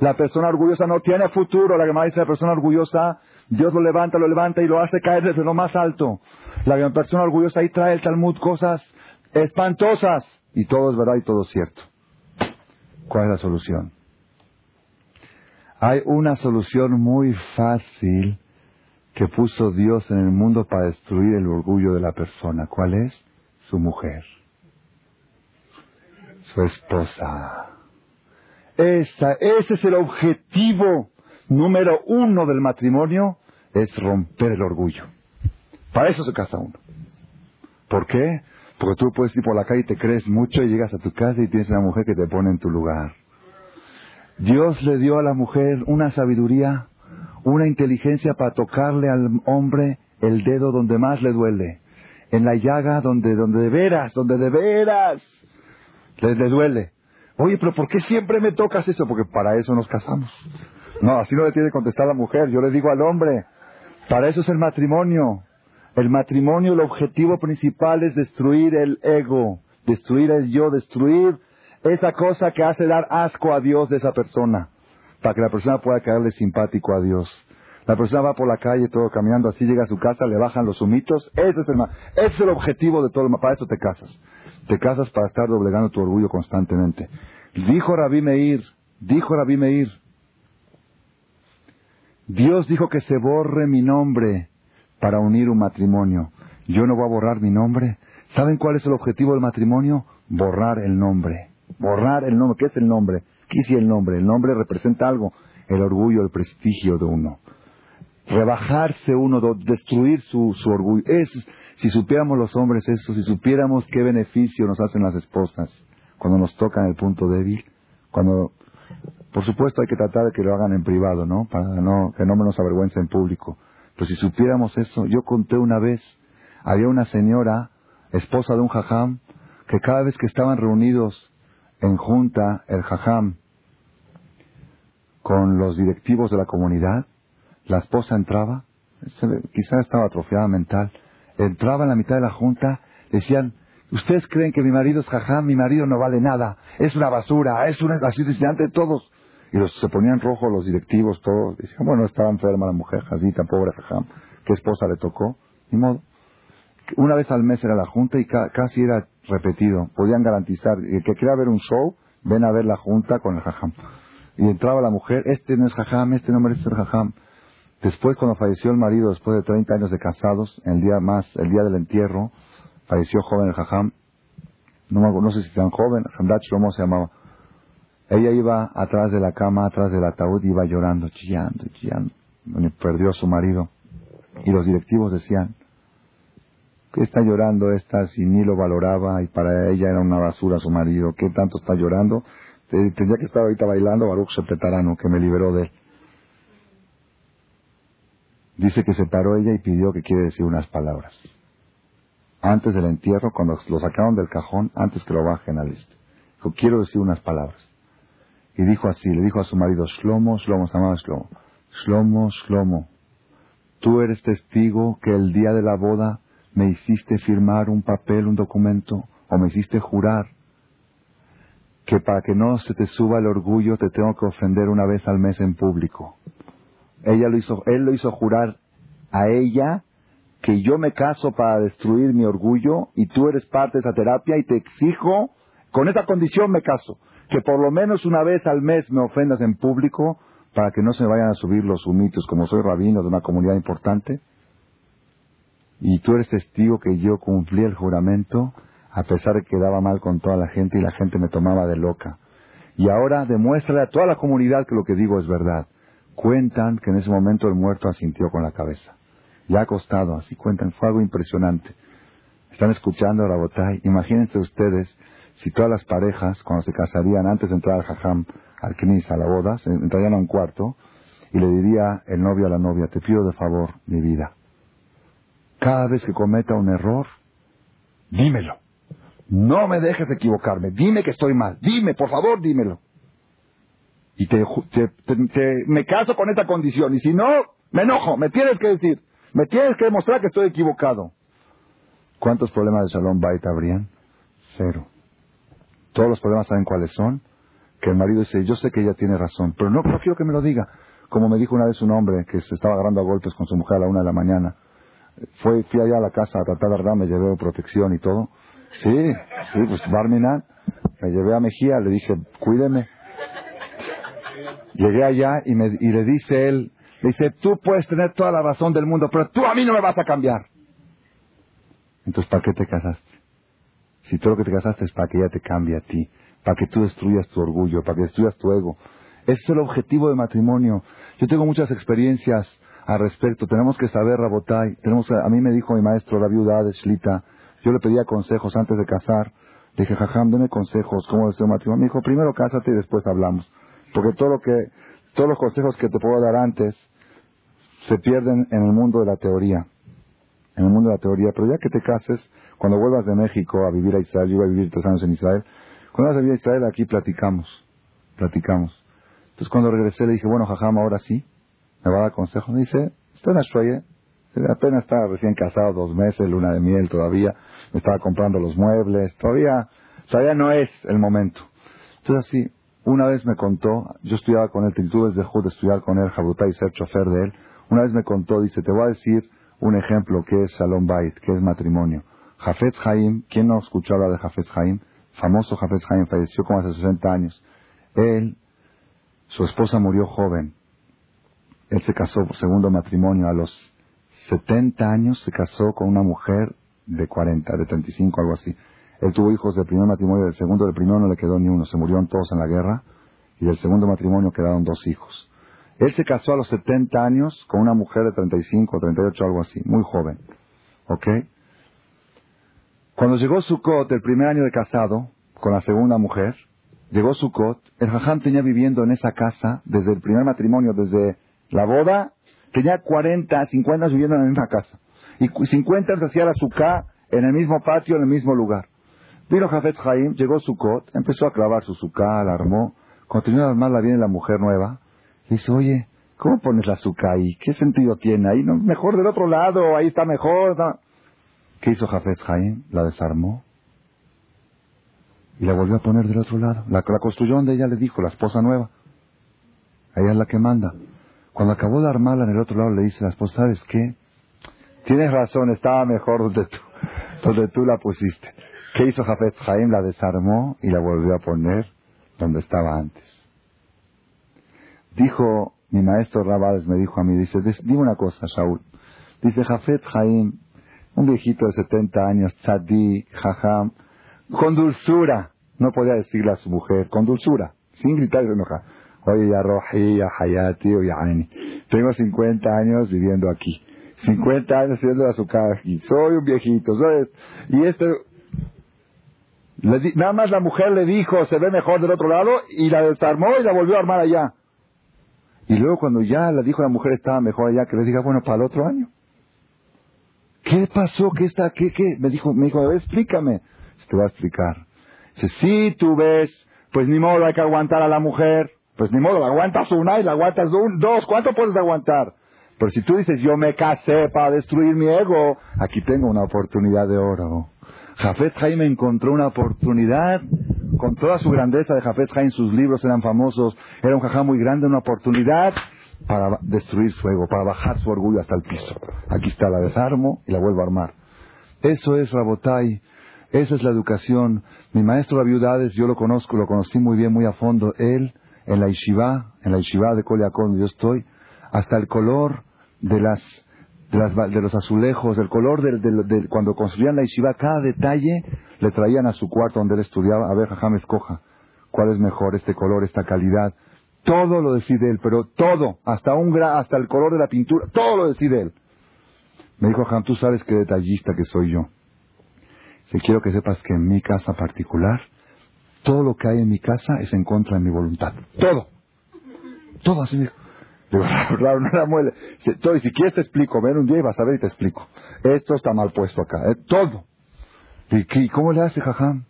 La persona orgullosa no tiene futuro. La que más dice la persona orgullosa, Dios lo levanta, lo levanta y lo hace caer desde lo más alto. La persona orgullosa ahí trae el Talmud cosas espantosas. Y todo es verdad y todo es cierto. ¿Cuál es la solución? Hay una solución muy fácil que puso Dios en el mundo para destruir el orgullo de la persona. ¿Cuál es? Su mujer. Su esposa. Esa, ese es el objetivo número uno del matrimonio, es romper el orgullo. Para eso se casa uno. ¿Por qué? Porque tú puedes ir por la calle y te crees mucho y llegas a tu casa y tienes una mujer que te pone en tu lugar. Dios le dio a la mujer una sabiduría, una inteligencia para tocarle al hombre el dedo donde más le duele, en la llaga donde, donde de veras, donde de veras le, le duele. Oye, pero ¿por qué siempre me tocas eso? Porque para eso nos casamos. No, así no le tiene que contestar la mujer. Yo le digo al hombre, para eso es el matrimonio. El matrimonio, el objetivo principal es destruir el ego, destruir el yo, destruir esa cosa que hace dar asco a Dios de esa persona, para que la persona pueda quedarle simpático a Dios. La persona va por la calle todo caminando así, llega a su casa, le bajan los humitos. Ese es el, ese es el objetivo de todo. Para eso te casas. Te casas para estar doblegando tu orgullo constantemente. Dijo Rabí Meir, dijo Rabí Meir, Dios dijo que se borre mi nombre para unir un matrimonio. Yo no voy a borrar mi nombre. ¿Saben cuál es el objetivo del matrimonio? Borrar el nombre. Borrar el nombre. ¿Qué es el nombre? ¿Qué es el nombre? El nombre representa algo. El orgullo, el prestigio de uno. Rebajarse uno, destruir su, su orgullo. Es, si supiéramos los hombres eso, si supiéramos qué beneficio nos hacen las esposas cuando nos tocan el punto débil, cuando, por supuesto hay que tratar de que lo hagan en privado, ¿no? Para no, que no nos avergüence en público. Pero si supiéramos eso, yo conté una vez, había una señora, esposa de un jajam, que cada vez que estaban reunidos en junta el jajam con los directivos de la comunidad, la esposa entraba, quizá estaba atrofiada mental, entraba en la mitad de la junta, decían, Ustedes creen que mi marido es jajam, mi marido no vale nada, es una basura, es una así de todos. Y los, se ponían rojos los directivos, todos. Decían, bueno, estaba enferma la mujer, Jazita, pobre jajam. ¿Qué esposa le tocó? Ni modo. Una vez al mes era la junta y casi era repetido. Podían garantizar, el que quiera ver un show, ven a ver la junta con el jajam. Y entraba la mujer, este no es jajam, este no merece ser jajam. Después, cuando falleció el marido, después de 30 años de casados, el día más, el día del entierro, falleció joven el jajam. No, sé si tan joven, Hamdat Shlomo se llamaba. Ella iba atrás de la cama, atrás del ataúd, iba llorando, chillando, chillando. Perdió a su marido. Y los directivos decían, ¿qué está llorando esta si ni lo valoraba y para ella era una basura su marido? ¿Qué tanto está llorando? Tendría que estar ahorita bailando Baruch Shepetarano, que me liberó de él. Dice que se paró ella y pidió que quiere decir unas palabras. Antes del entierro, cuando lo sacaron del cajón, antes que lo bajen a lista. Dijo, quiero decir unas palabras. Y dijo así, le dijo a su marido, Shlomo, Shlomo, se Shlomo. Shlomo, Shlomo, tú eres testigo que el día de la boda me hiciste firmar un papel, un documento, o me hiciste jurar que para que no se te suba el orgullo te tengo que ofender una vez al mes en público. Ella lo hizo, él lo hizo jurar a ella que yo me caso para destruir mi orgullo y tú eres parte de esa terapia y te exijo, con esa condición me caso, que por lo menos una vez al mes me ofendas en público para que no se vayan a subir los humitos, como soy rabino de una comunidad importante. Y tú eres testigo que yo cumplí el juramento a pesar de que quedaba mal con toda la gente y la gente me tomaba de loca. Y ahora demuéstrale a toda la comunidad que lo que digo es verdad. Cuentan que en ese momento el muerto asintió con la cabeza. Ya acostado, así cuentan, fue algo impresionante. Están escuchando a Rabotay. Imagínense ustedes si todas las parejas, cuando se casarían antes de entrar al jajam, al knis, a la boda, entrarían a un cuarto y le diría el novio a la novia, te pido de favor mi vida. Cada vez que cometa un error, dímelo. No me dejes equivocarme. Dime que estoy mal. Dime, por favor, dímelo. Y te, me caso con esta condición. Y si no, me enojo. Me tienes que decir. Me tienes que demostrar que estoy equivocado. ¿Cuántos problemas de Shalom Bait habrían? Cero. Todos los problemas saben cuáles son. Que el marido dice, yo sé que ella tiene razón, pero no, no quiero que me lo diga. Como me dijo una vez un hombre que se estaba agarrando a golpes con su mujer a la una de la mañana. Fue, fui allá a la casa a tratar de verdad, me llevé protección y todo. Sí, sí, pues Barminan. Me llevé a Mejía, le dije, cuídeme. Llegué allá y, me, y le dice él, le dice, tú puedes tener toda la razón del mundo, pero tú a mí no me vas a cambiar. Entonces, ¿para qué te casaste? Si todo lo que te casaste es para que ella te cambie a ti, para que tú destruyas tu orgullo, para que destruyas tu ego. Ese es el objetivo del matrimonio. Yo tengo muchas experiencias al respecto. Tenemos que saber, Rabotay. Tenemos, a mí me dijo mi maestro, la viuda de Shlita, yo le pedía consejos antes de casar. Dije, jajam, deme consejos, ¿cómo es el matrimonio? Me dijo, primero cásate y después hablamos. Porque todo lo que, todos los consejos que te puedo dar antes se pierden en el mundo de la teoría. En el mundo de la teoría. Pero ya que te cases, cuando vuelvas de México a vivir a Israel, yo iba a vivir tres años en Israel, cuando vas a vivir a Israel, aquí platicamos. Platicamos. Entonces cuando regresé le dije, bueno, jajam, ahora sí, me va a dar consejos. Me dice, está en Ashwaye, apenas estaba recién casado, dos meses, luna de miel todavía, me estaba comprando los muebles, todavía, todavía no es el momento. Entonces así, una vez me contó, yo estudiaba con él, tuve de de estudiar con él, Jabutá y ser chofer de él, una vez me contó, dice, te voy a decir un ejemplo que es Salón Bait, que es matrimonio. Jafet Haim, ¿quién no escuchó hablar de Jafet Haim? Famoso Jafet Haim, falleció como hace 60 años. Él, su esposa murió joven. Él se casó por segundo matrimonio a los 70 años se casó con una mujer de 40, de 35, algo así. Él tuvo hijos del primer matrimonio, del segundo, del primero no le quedó ni uno, se murieron todos en la guerra, y del segundo matrimonio quedaron dos hijos. Él se casó a los 70 años con una mujer de 35, 38, algo así, muy joven. ¿Ok? Cuando llegó Sukkot, el primer año de casado, con la segunda mujer, llegó Sukkot, el Jajam tenía viviendo en esa casa desde el primer matrimonio, desde la boda Tenía 40, 50 años viviendo en la misma casa. Y 50 años hacía la suká en el mismo patio, en el mismo lugar. Vino Jafet Jaim, llegó Sukkot, empezó a clavar su suká, la armó. Cuando terminó de la viene la mujer nueva. Y dice, oye, ¿cómo pones la suká ahí? ¿Qué sentido tiene ahí? No, mejor del otro lado, ahí está mejor. ¿Qué hizo Jafet Jaim? La desarmó y la volvió a poner del otro lado. La, la construyó donde ella le dijo, la esposa nueva. Ella es la que manda. Cuando acabó de armarla en el otro lado, le dice la esposa, ¿sabes qué? Tienes razón, estaba mejor donde tú, donde tú la pusiste. ¿Qué hizo Jafet Jaim? La desarmó y la volvió a poner donde estaba antes. Dijo mi maestro Rabades, me dijo a mí, dice, dime una cosa, Shaul. Dice Jafet Jaim, un viejito de 70 años, tzadí, jajam, con dulzura, no podía decirle a su mujer, con dulzura, sin gritar y enojar. Oye, ya Roji, ya Hayati, o ya Tengo 50 años viviendo aquí. 50 años viviendo a su casa aquí. Soy un viejito, soy... Y este... nada más la mujer le dijo, se ve mejor del otro lado, y la desarmó y la volvió a armar allá. Y luego cuando ya la dijo la mujer estaba mejor allá, que le diga, bueno, para el otro año. ¿Qué pasó? ¿Qué está? ¿Qué? ¿Qué? Me dijo, me dijo, explícame. Se te va a explicar. Dice, si tú ves, pues ni modo hay que aguantar a la mujer. Pues ni modo, aguantas una y la aguantas dos. ¿Cuánto puedes aguantar? Pero si tú dices, yo me casé para destruir mi ego, aquí tengo una oportunidad de oro. Jafet Jaime encontró una oportunidad con toda su grandeza de Jafet Jaime, sus libros eran famosos, era un jajá muy grande, una oportunidad para destruir su ego, para bajar su orgullo hasta el piso. Aquí está, la desarmo y la vuelvo a armar. Eso es Rabotai, esa es la educación. Mi maestro Viudades, yo lo conozco, lo conocí muy bien, muy a fondo. Él, en la Ishiva, en la Ishiva de Koliakon, donde yo estoy, hasta el color de las de, las, de los azulejos, el color de, cuando construían la Ishiva, cada detalle le traían a su cuarto donde él estudiaba, a ver, jajam, escoja, cuál es mejor, este color, esta calidad. Todo lo decide él, pero todo, hasta un gra, hasta el color de la pintura, todo lo decide él. Me dijo, Jajam, tú sabes qué detallista que soy yo. Si quiero que sepas que en mi casa particular, todo lo que hay en mi casa es en contra de mi voluntad. Todo. Todo así. Digo, no la muele. Y si quieres te explico, ven un día y vas a ver y te explico. Esto está mal puesto acá. ¿eh? Todo. ¿Y cómo le hace Jajam?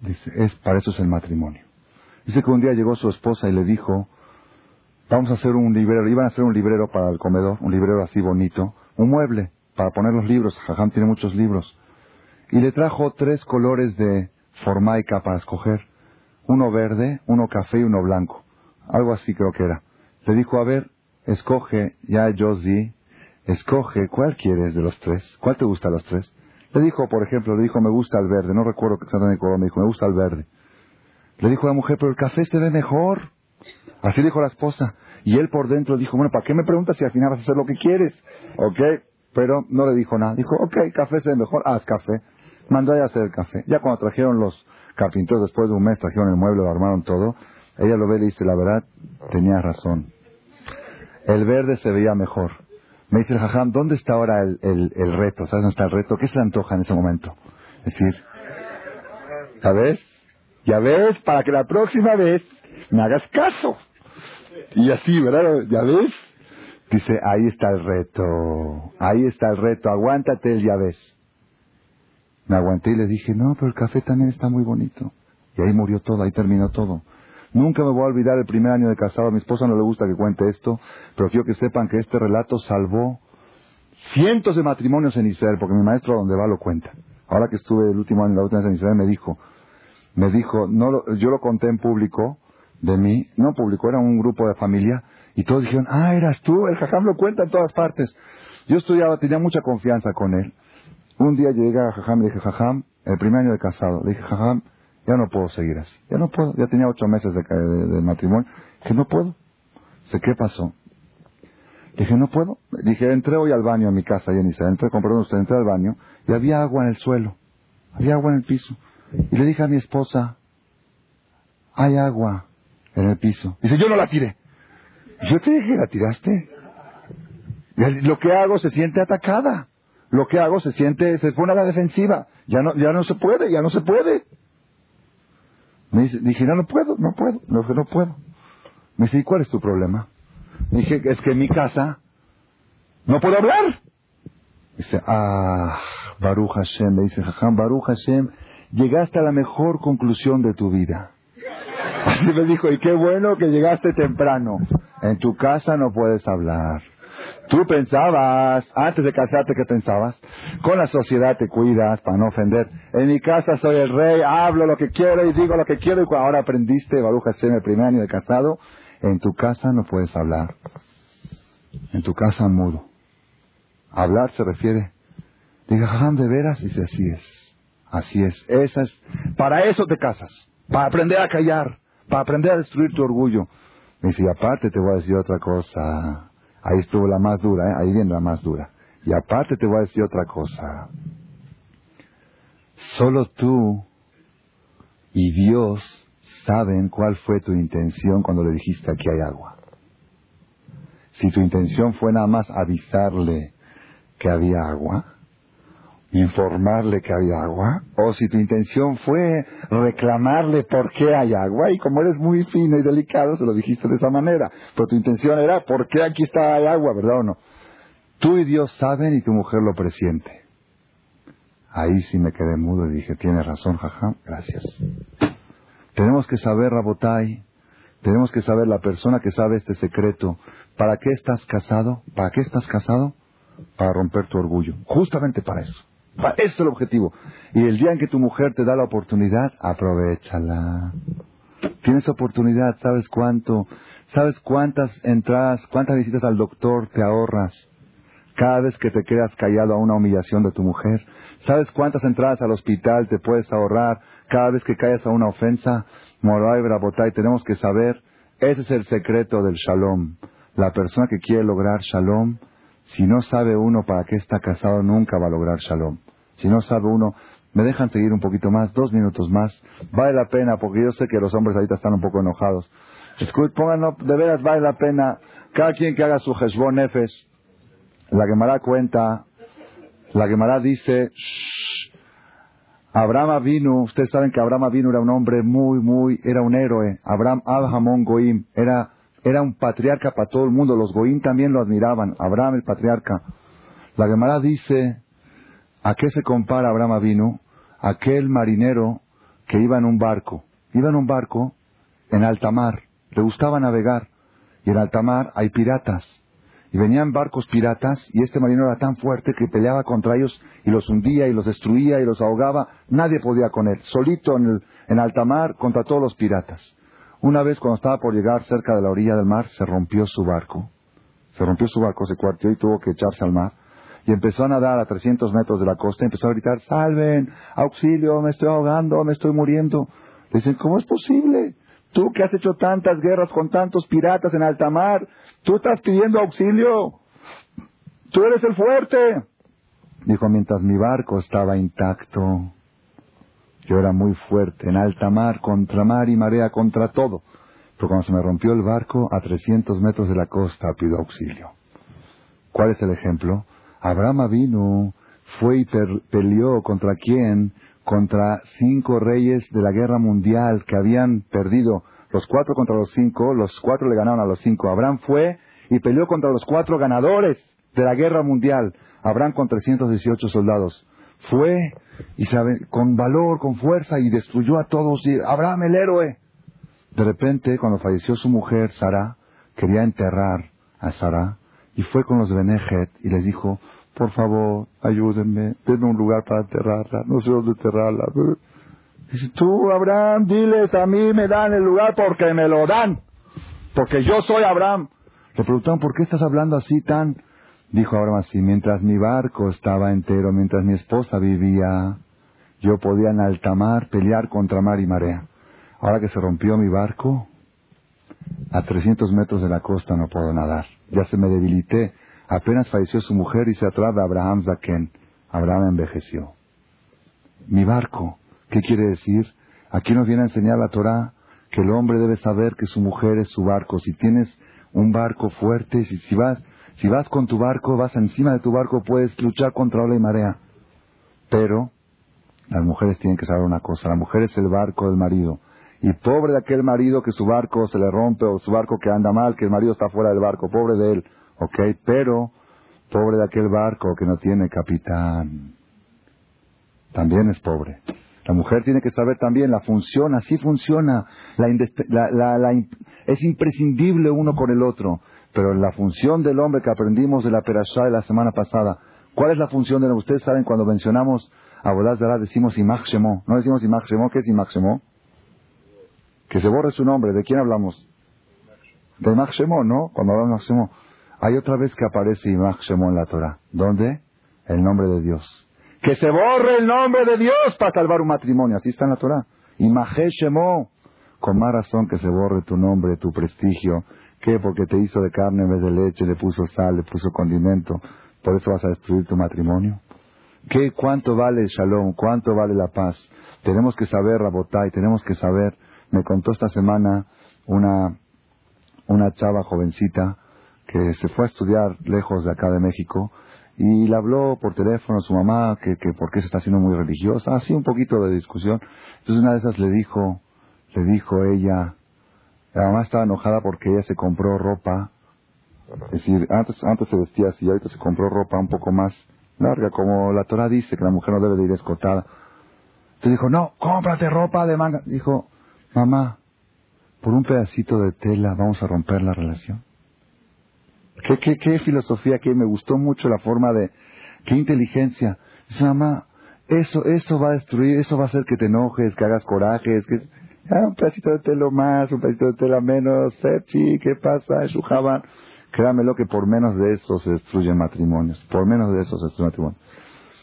Dice, es, para eso es el matrimonio. Dice que un día llegó su esposa y le dijo, vamos a hacer un librero, iban a hacer un librero para el comedor, un librero así bonito, un mueble para poner los libros, Jajam tiene muchos libros. Y le trajo tres colores de formaica para escoger, uno verde, uno café y uno blanco, algo así creo que era. Le dijo, a ver, escoge, ya Josie, escoge, ¿cuál quieres de los tres? ¿Cuál te gusta de los tres? Le dijo, por ejemplo, le dijo, me gusta el verde. No recuerdo exactamente el color. Me dijo, me gusta el verde. Le dijo la mujer, pero el café se ve mejor. Así dijo la esposa. Y él por dentro dijo, bueno, ¿para qué me preguntas si al final vas a hacer lo que quieres? ¿Ok? Pero no le dijo nada. Dijo, ok, café se ve mejor, haz café. Mandó a hacer el café. Ya cuando trajeron los carpinteros, después de un mes, trajeron el mueble, lo armaron todo. Ella lo ve y le dice, la verdad, tenía razón. El verde se veía mejor. Me dice el jajam, ¿dónde está ahora el, el, reto? ¿Sabes dónde está el reto? ¿Qué se le antoja en ese momento? Es decir, ¿ya ves? Ya ves, para que la próxima vez me hagas caso. Y así, ¿verdad? ¿Ya ves? Dice, ahí está el reto, ahí está el reto, aguántate el ya ves. Me aguanté y le dije, no, pero el café también está muy bonito. Y ahí murió todo, ahí terminó todo. Nunca me voy a olvidar el primer año de casado. A mi esposa no le gusta que cuente esto, pero quiero que sepan que este relato salvó cientos de matrimonios en Israel, porque mi maestro a donde va lo cuenta. Ahora que estuve el último año la última vez en Israel me dijo, me dijo, no yo lo conté en público de mí, no público, era un grupo de familia, y todos dijeron, ah, eras tú, el jajam lo cuenta en todas partes. Yo estudiaba, tenía mucha confianza con él. Un día llegué a jajam y le dije, jajam, el primer año de casado, le dije, jajam, ya no puedo seguir así. Ya no puedo. Ya tenía ocho meses de, matrimonio. Dije, no puedo. Dije, ¿qué pasó? Dije, no puedo. Dije, entré hoy al baño en mi casa, y dice, entré, compré usted, entré al baño y había agua en el suelo. Había agua en el piso. Y le dije a mi esposa, hay agua en el piso. Dice, yo no la tiré. Yo te dije, ¿la tiraste? Y lo que hago se siente atacada. Lo que hago se siente, se pone a la defensiva. Ya no, ya no se puede, ya no se puede. Me dice, dije, no, no puedo, no puedo, no, no puedo. Me dice, ¿y cuál es tu problema? Me dije, es que en mi casa no puedo hablar. Dice, ah, Baruch Hashem, le dice, Jajam, Baruch Hashem, llegaste a la mejor conclusión de tu vida. Así me dijo, y qué bueno que llegaste temprano. En tu casa no puedes hablar. Tú pensabas, antes de casarte, ¿qué pensabas? Con la sociedad te cuidas para no ofender. En mi casa soy el rey, hablo lo que quiero y digo lo que quiero. Y ahora aprendiste, Baruch en el primer año de casado, en tu casa no puedes hablar. En tu casa mudo. Hablar se refiere. Diga, Jajam, ¿de veras? Dice, así es. Así es. Esa es. Para eso te casas. Para aprender a callar. Para aprender a destruir tu orgullo. Dice, y aparte te voy a decir otra cosa. Ahí estuvo la más dura, ¿eh? ahí viene la más dura. Y aparte te voy a decir otra cosa. Solo tú y Dios saben cuál fue tu intención cuando le dijiste aquí hay agua. Si tu intención fue nada más avisarle que había agua, informarle que había agua, o si tu intención fue reclamarle por qué hay agua, y como eres muy fino y delicado, se lo dijiste de esa manera, pero tu intención era por qué aquí está hay agua, ¿verdad o no? Tú y Dios saben y tu mujer lo presiente. Ahí sí me quedé mudo y dije, tiene razón, jaja, gracias. Tenemos que saber, Rabotai, tenemos que saber la persona que sabe este secreto. ¿Para qué estás casado? ¿Para qué estás casado? Para romper tu orgullo. Justamente para eso. Ese es el objetivo. Y el día en que tu mujer te da la oportunidad, aprovechala. Tienes oportunidad, ¿sabes cuánto? ¿Sabes cuántas entradas, cuántas visitas al doctor te ahorras? Cada vez que te quedas callado a una humillación de tu mujer. ¿Sabes cuántas entradas al hospital te puedes ahorrar cada vez que caes a una ofensa? Moray Brabotay, tenemos que saber, ese es el secreto del shalom. La persona que quiere lograr shalom, si no sabe uno para qué está casado, nunca va a lograr shalom. Si no sabe uno, me dejan seguir un poquito más, dos minutos más. Vale la pena, porque yo sé que los hombres ahorita están un poco enojados. Escuchen, pónganlo, de veras vale la pena. Cada quien que haga su Heshbon Nefesh. La Gemara cuenta, la Gemara dice, Abraham vino, ustedes saben que Abraham vino era un hombre muy, muy, era un héroe. Abraham Abrahamón Goim, era era un patriarca para todo el mundo. Los Goín también lo admiraban. Abraham, el patriarca. La Gemara dice, ¿a qué se compara Abraham Avinu? Aquel marinero que iba en un barco. Iba en un barco en alta mar. Le gustaba navegar. Y en alta mar hay piratas. Y venían barcos piratas y este marinero era tan fuerte que peleaba contra ellos y los hundía y los destruía y los ahogaba. Nadie podía con él. Solito en, el, en alta mar contra todos los piratas. Una vez cuando estaba por llegar cerca de la orilla del mar, se rompió su barco. Se rompió su barco, se cuarteó y tuvo que echarse al mar. Y empezó a nadar a 300 metros de la costa y empezó a gritar, salven, auxilio, me estoy ahogando, me estoy muriendo. Le dicen, ¿cómo es posible? Tú que has hecho tantas guerras con tantos piratas en alta mar, tú estás pidiendo auxilio. Tú eres el fuerte. Dijo, mientras mi barco estaba intacto, yo era muy fuerte, en alta mar, contra mar y marea, contra todo. Pero cuando se me rompió el barco, a 300 metros de la costa, pido auxilio. ¿Cuál es el ejemplo? Abraham vino, fue y peleó contra quién? Contra cinco reyes de la guerra mundial que habían perdido los cuatro contra los cinco, los cuatro le ganaron a los cinco. Abraham fue y peleó contra los cuatro ganadores de la guerra mundial. Abraham con 318 soldados. Fue y con valor, con fuerza y destruyó a todos. Y Abraham el héroe. De repente, cuando falleció su mujer, Sara, quería enterrar a Sara y fue con los Benejet y les dijo, por favor, ayúdenme, denme un lugar para enterrarla, no sé dónde enterrarla. Dice, tú, Abraham, diles a mí me dan el lugar porque me lo dan, porque yo soy Abraham. Le preguntaron, ¿por qué estás hablando así tan Dijo Abraham así, mientras mi barco estaba entero, mientras mi esposa vivía, yo podía en alta mar pelear contra mar y marea. Ahora que se rompió mi barco, a 300 metros de la costa no puedo nadar. Ya se me debilité. Apenas falleció su mujer y se atrás Abraham Zaken. Abraham envejeció. Mi barco, ¿qué quiere decir? Aquí nos viene a enseñar la Torah que el hombre debe saber que su mujer es su barco. Si tienes un barco fuerte, si, si vas, si vas con tu barco, vas encima de tu barco, puedes luchar contra ola y marea. Pero las mujeres tienen que saber una cosa, la mujer es el barco del marido. Y pobre de aquel marido que su barco se le rompe o su barco que anda mal, que el marido está fuera del barco, pobre de él, ¿ok? Pero pobre de aquel barco que no tiene capitán. También es pobre. La mujer tiene que saber también la función, así funciona. La, la, la, es imprescindible uno con el otro. Pero la función del hombre que aprendimos de la perashá de la semana pasada, ¿cuál es la función de Ustedes saben cuando mencionamos a Zara decimos Imach Shemo. ¿No decimos Imach Shemo? ¿Qué es Imach Shemo? Que se borre su nombre. ¿De quién hablamos? De Imach Shemo, ¿no? Cuando hablamos de. Hay otra vez que aparece Imach Shemo en la Torah. ¿Dónde? El nombre de Dios. Que se borre el nombre de Dios para salvar un matrimonio. Así está en la Torah. Imach Shemo. Con más razón que se borre tu nombre, tu prestigio. ¿Qué? Porque te hizo de carne en vez de leche, le puso sal, le puso condimento. ¿Por eso vas a destruir tu matrimonio? ¿Qué, ¿Cuánto vale el shalom? ¿Cuánto vale la paz? Tenemos que saber, Rabotai, tenemos que saber. Me contó esta semana una, una chava jovencita que se fue a estudiar lejos de acá de México y le habló por teléfono a su mamá que, que por qué se está haciendo muy religiosa, así un poquito de discusión. Entonces una de esas le dijo, le dijo ella, la mamá estaba enojada porque ella se compró ropa, es decir, antes, antes se vestía así, ahorita se compró ropa un poco más larga, como la Torah dice que la mujer no debe de ir escotada. Entonces dijo, no, cómprate ropa de manga. Dijo, mamá, por un pedacito de tela vamos a romper la relación. ¿Qué, qué, qué filosofía que me gustó mucho la forma de, qué inteligencia. Dice, mamá, eso, eso va a destruir, eso va a hacer que te enojes, que hagas corajes, que un pedacito de tela más, un pedacito de tela menos, ¿qué pasa? Shuhaban. Créamelo que por menos de eso se destruyen matrimonios. Por menos de eso se destruyen matrimonios.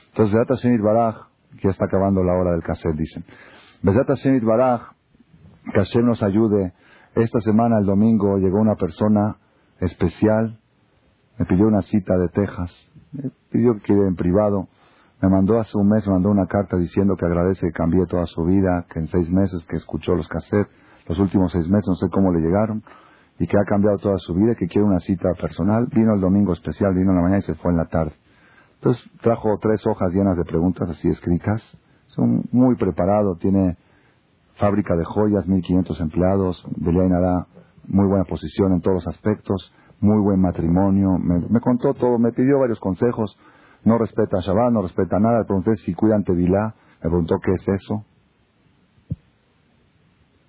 Entonces, Beata Shemit Baraj, que ya está acabando la hora del cassette, dicen. Beata Shemit Baraj, que Hashem nos ayude. Esta semana, el domingo, llegó una persona especial, me pidió una cita de Texas, me pidió que quede en privado. Me mandó hace un mes, me mandó una carta diciendo que agradece que cambié toda su vida, que en seis meses que escuchó los cassettes, los últimos seis meses, no sé cómo le llegaron, y que ha cambiado toda su vida, que quiere una cita personal. Vino el domingo especial, vino en la mañana y se fue en la tarde. Entonces trajo tres hojas llenas de preguntas así escritas. Son muy preparado, tiene fábrica de joyas, 1500 empleados, nada muy buena posición en todos los aspectos, muy buen matrimonio. Me, contó todo, me pidió varios consejos. No respeta a Shabbat, no respeta nada. Le pregunté si cuidan Tevilá. Me preguntó qué es eso.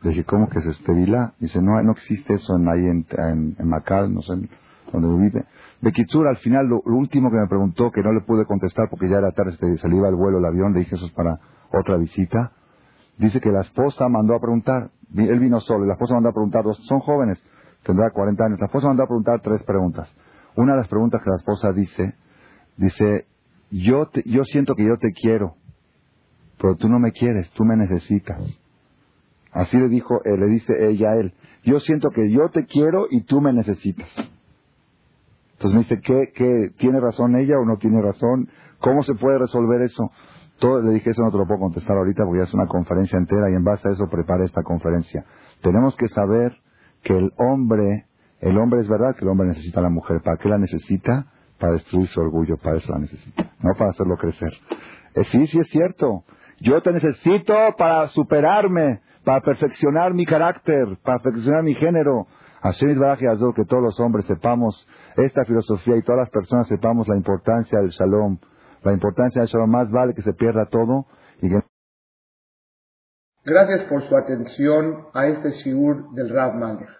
Le dije, ¿cómo que es estérila? Dice, no, no existe eso en, ahí en, Macal, no sé dónde vive. De al final, lo, último que me preguntó, que no le pude contestar porque ya era tarde, se iba el vuelo, el avión, le dije, eso es para otra visita. Dice que la esposa mandó a preguntar, él vino solo, y la esposa mandó a preguntar, dos, son jóvenes, tendrá 40 años, la esposa mandó a preguntar tres preguntas. Una de las preguntas que la esposa dice, dice, yo, yo siento que yo te quiero, pero tú no me quieres, tú me necesitas. Así le dijo, eh, le dice ella a él. Yo siento que yo te quiero y tú me necesitas. Entonces me dice, ¿qué, qué, ¿tiene razón ella o no tiene razón? ¿Cómo se puede resolver eso? Todo, le dije, eso no te lo puedo contestar ahorita porque ya es una conferencia entera y en base a eso prepara esta conferencia. Tenemos que saber que el hombre, el hombre es verdad que el hombre necesita a la mujer. ¿Para qué la necesita? Para destruir su orgullo, para eso la necesita, no para hacerlo crecer. Eh, sí, sí es cierto. Yo te necesito para superarme, para perfeccionar mi carácter, para perfeccionar mi género. Hashem Azor, que todos los hombres sepamos esta filosofía y todas las personas sepamos la importancia del shalom. La importancia del shalom más vale que se pierda todo y que... Gracias por su atención a este shiur del Rav Malech.